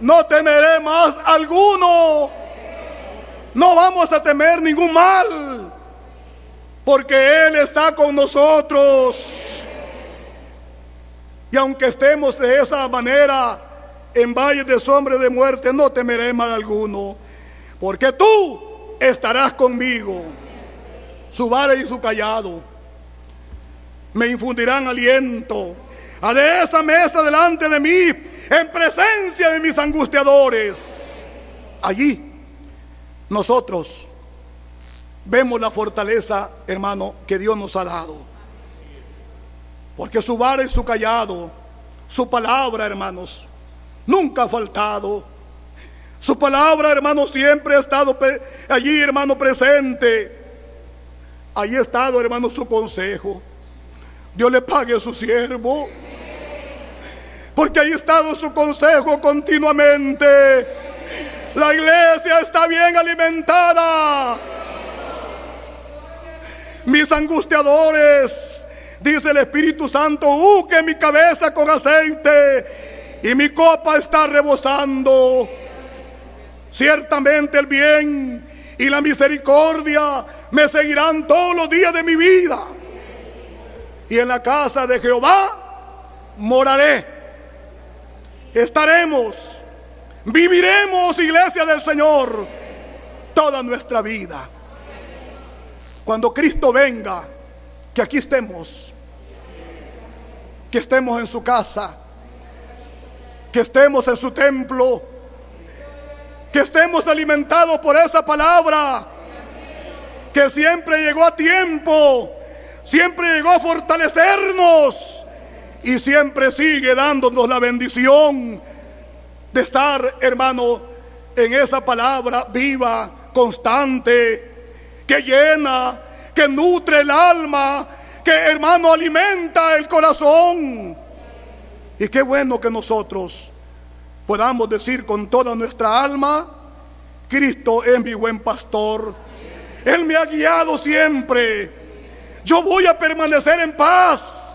no temeré más alguno. No vamos a temer ningún mal, porque Él está con nosotros. Y aunque estemos de esa manera en valle de sombra y de muerte, no temeré mal alguno, porque tú estarás conmigo. Su vara y su callado me infundirán aliento. A de esa mesa delante de mí en presencia de mis angustiadores. Allí nosotros vemos la fortaleza, hermano, que Dios nos ha dado. Porque su vara y su callado, su palabra, hermanos, nunca ha faltado. Su palabra, hermano, siempre ha estado allí, hermano, presente. Allí ha estado, hermano, su consejo. Dios le pague a su siervo porque ahí ha estado su consejo continuamente. La iglesia está bien alimentada. Mis angustiadores, dice el Espíritu Santo, que mi cabeza con aceite y mi copa está rebosando. Ciertamente el bien y la misericordia me seguirán todos los días de mi vida. Y en la casa de Jehová moraré estaremos, viviremos, iglesia del Señor, toda nuestra vida. Cuando Cristo venga, que aquí estemos, que estemos en su casa, que estemos en su templo, que estemos alimentados por esa palabra, que siempre llegó a tiempo, siempre llegó a fortalecernos y siempre sigue dándonos la bendición de estar, hermano, en esa palabra viva, constante, que llena, que nutre el alma, que, hermano, alimenta el corazón. Y qué bueno que nosotros podamos decir con toda nuestra alma, Cristo es mi buen pastor. Él me ha guiado siempre. Yo voy a permanecer en paz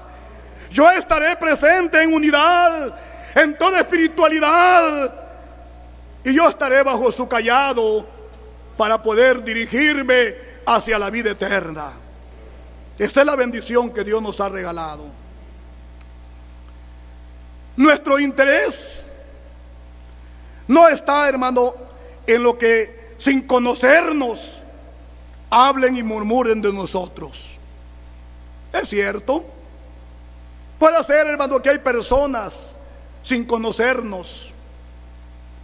yo estaré presente en unidad, en toda espiritualidad. Y yo estaré bajo su callado para poder dirigirme hacia la vida eterna. Esa es la bendición que Dios nos ha regalado. Nuestro interés no está, hermano, en lo que sin conocernos hablen y murmuren de nosotros. Es cierto. Puede ser, hermano, que hay personas sin conocernos,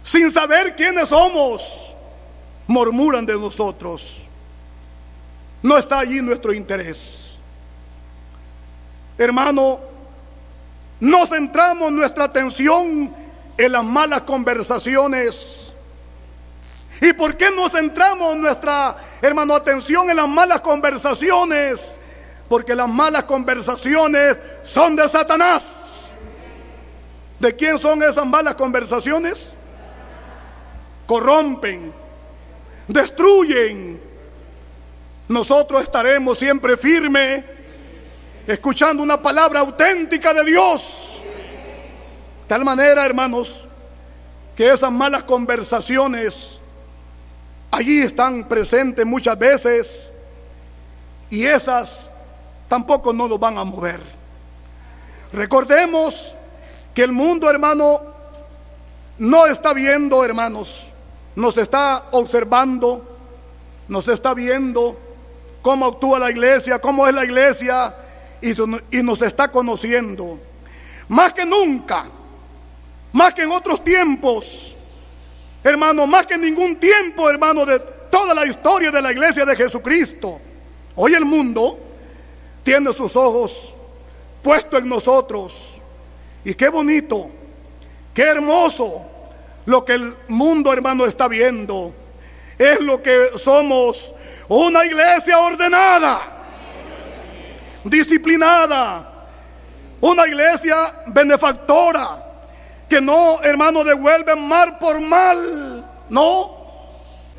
sin saber quiénes somos, murmuran de nosotros. No está allí nuestro interés. Hermano, no centramos nuestra atención en las malas conversaciones, ¿Y por qué no centramos nuestra, hermano, atención en las malas conversaciones? Porque las malas conversaciones son de Satanás. ¿De quién son esas malas conversaciones? Corrompen, destruyen. Nosotros estaremos siempre firmes, escuchando una palabra auténtica de Dios. Tal manera, hermanos, que esas malas conversaciones allí están presentes muchas veces y esas tampoco no nos van a mover. Recordemos que el mundo, hermano, no está viendo, hermanos, nos está observando, nos está viendo cómo actúa la iglesia, cómo es la iglesia y, y nos está conociendo. Más que nunca, más que en otros tiempos, hermano, más que en ningún tiempo, hermano, de toda la historia de la iglesia de Jesucristo. Hoy el mundo tiene sus ojos puestos en nosotros. Y qué bonito, qué hermoso lo que el mundo, hermano, está viendo. Es lo que somos, una iglesia ordenada, disciplinada, una iglesia benefactora que no, hermano, devuelven mal por mal. No,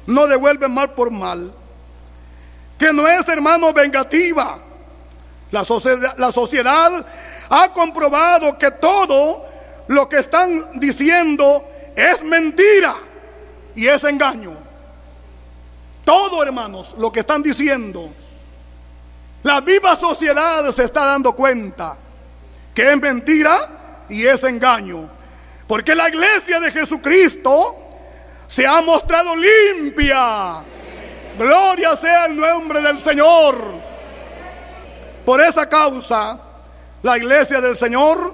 no devuelven mal por mal. Que no es, hermano, vengativa. La sociedad, la sociedad ha comprobado que todo lo que están diciendo es mentira y es engaño. Todo, hermanos, lo que están diciendo. La viva sociedad se está dando cuenta que es mentira y es engaño. Porque la iglesia de Jesucristo se ha mostrado limpia. Gloria sea el nombre del Señor. Por esa causa, la iglesia del Señor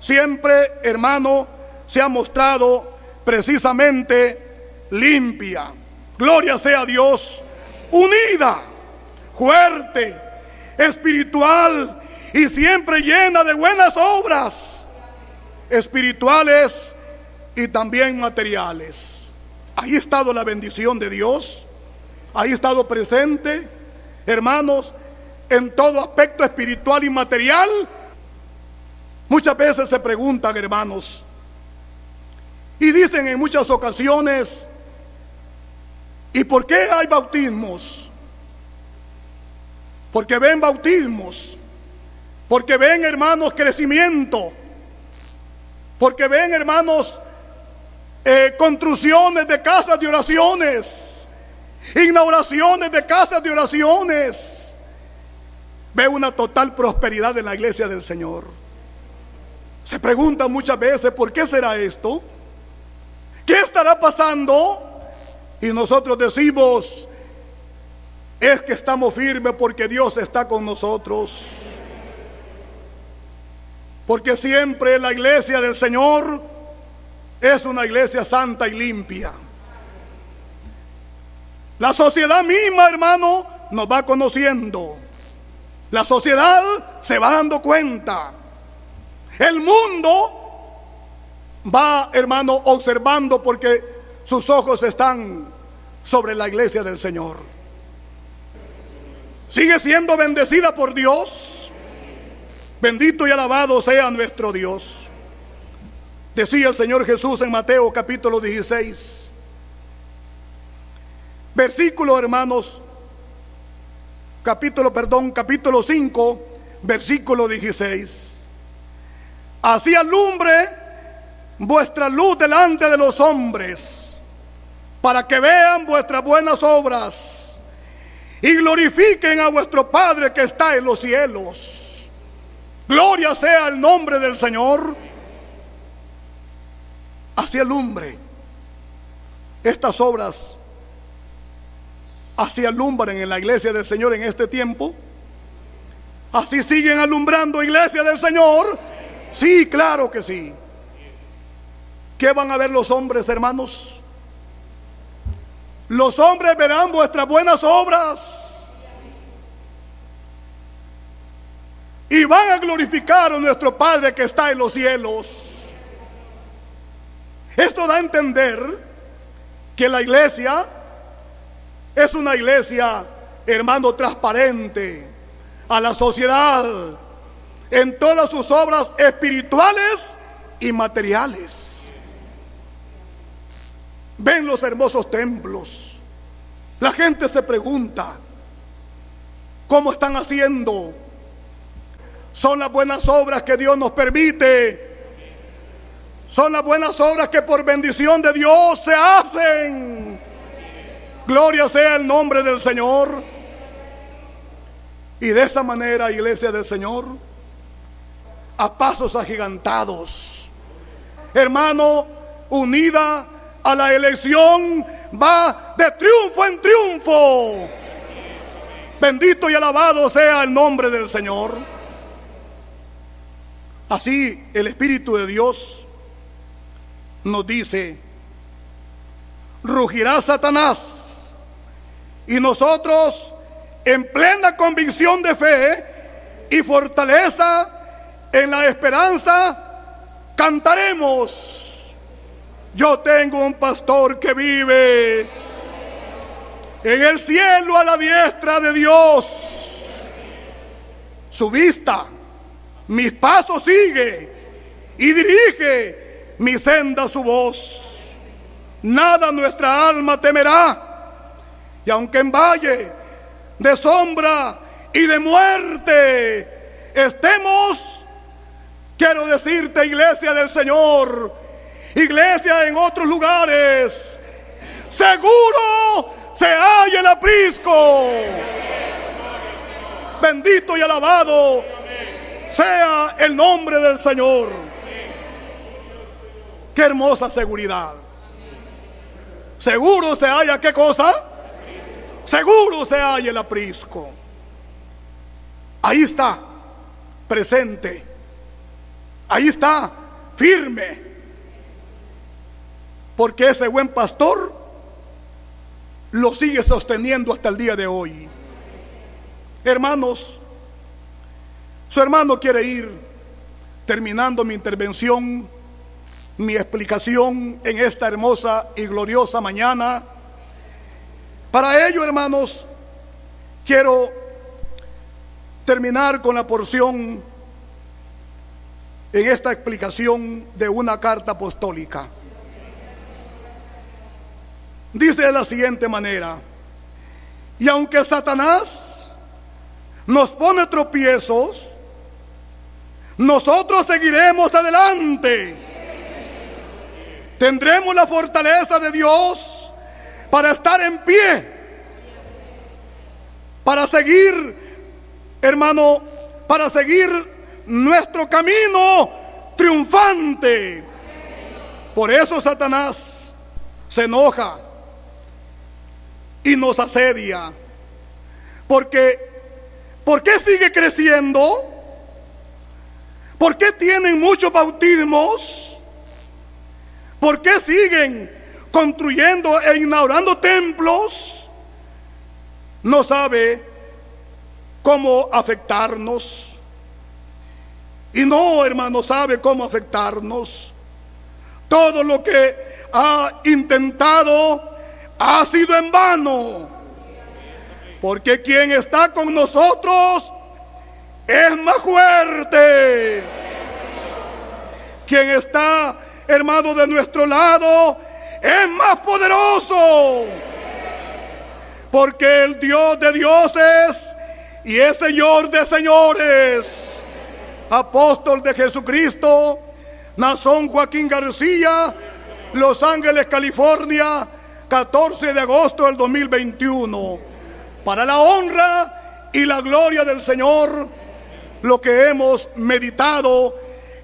siempre, hermano, se ha mostrado precisamente limpia. Gloria sea Dios, unida, fuerte, espiritual y siempre llena de buenas obras espirituales y también materiales. Ahí ha estado la bendición de Dios, ahí ha estado presente, hermanos, en todo aspecto espiritual y material. Muchas veces se preguntan, hermanos, y dicen en muchas ocasiones, ¿y por qué hay bautismos? Porque ven bautismos, porque ven, hermanos, crecimiento porque ven, hermanos, eh, construcciones de casas de oraciones, inauguraciones de casas de oraciones. Ve una total prosperidad en la iglesia del Señor. Se pregunta muchas veces, ¿por qué será esto? ¿Qué estará pasando? Y nosotros decimos, es que estamos firmes porque Dios está con nosotros. Porque siempre la iglesia del Señor es una iglesia santa y limpia. La sociedad misma, hermano, nos va conociendo. La sociedad se va dando cuenta. El mundo va, hermano, observando porque sus ojos están sobre la iglesia del Señor. Sigue siendo bendecida por Dios. Bendito y alabado sea nuestro Dios. Decía el Señor Jesús en Mateo capítulo 16. Versículo, hermanos, capítulo, perdón, capítulo 5, versículo 16. Así alumbre vuestra luz delante de los hombres, para que vean vuestras buenas obras y glorifiquen a vuestro Padre que está en los cielos. Gloria sea el nombre del Señor. Así alumbre. Estas obras así alumbran en la iglesia del Señor en este tiempo. Así siguen alumbrando iglesia del Señor. Sí, claro que sí. ¿Qué van a ver los hombres, hermanos? Los hombres verán vuestras buenas obras y van a glorificar a nuestro Padre que está en los cielos. Esto da a entender que la iglesia es una iglesia, hermano, transparente a la sociedad en todas sus obras espirituales y materiales. Ven los hermosos templos. La gente se pregunta, ¿cómo están haciendo? Son las buenas obras que Dios nos permite. Son las buenas obras que por bendición de Dios se hacen. Gloria sea el nombre del Señor. Y de esa manera, iglesia del Señor, a pasos agigantados, hermano, unida a la elección, va de triunfo en triunfo. Bendito y alabado sea el nombre del Señor. Así el Espíritu de Dios nos dice, rugirá Satanás y nosotros en plena convicción de fe y fortaleza en la esperanza, cantaremos. Yo tengo un pastor que vive en el cielo a la diestra de Dios. Su vista, mis pasos sigue y dirige mi senda su voz. Nada nuestra alma temerá. Y aunque en valle de sombra y de muerte estemos, quiero decirte, iglesia del Señor, iglesia en otros lugares, seguro se halla el aprisco. Bendito y alabado sea el nombre del Señor. Qué hermosa seguridad. Seguro se halla qué cosa? Seguro se halla el aprisco. Ahí está, presente. Ahí está, firme. Porque ese buen pastor lo sigue sosteniendo hasta el día de hoy. Hermanos, su hermano quiere ir terminando mi intervención, mi explicación en esta hermosa y gloriosa mañana para ello, hermanos, quiero terminar con la porción en esta explicación de una carta apostólica. Dice de la siguiente manera, y aunque Satanás nos pone tropiezos, nosotros seguiremos adelante. Tendremos la fortaleza de Dios para estar en pie, para seguir, hermano, para seguir nuestro camino triunfante. Por eso Satanás se enoja y nos asedia. Porque, ¿por qué sigue creciendo? ¿Por qué tienen muchos bautismos? ¿Por qué siguen construyendo e inaugurando templos, no sabe cómo afectarnos. Y no, hermano, sabe cómo afectarnos. Todo lo que ha intentado ha sido en vano. Porque quien está con nosotros es más fuerte. Quien está, hermano, de nuestro lado es más poderoso. Porque el Dios de dioses y es Señor de señores. Apóstol de Jesucristo, Nazón Joaquín García, Los Ángeles, California, 14 de agosto del 2021. Para la honra y la gloria del Señor, lo que hemos meditado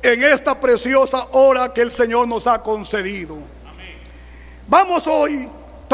en esta preciosa hora que el Señor nos ha concedido. Vamos hoy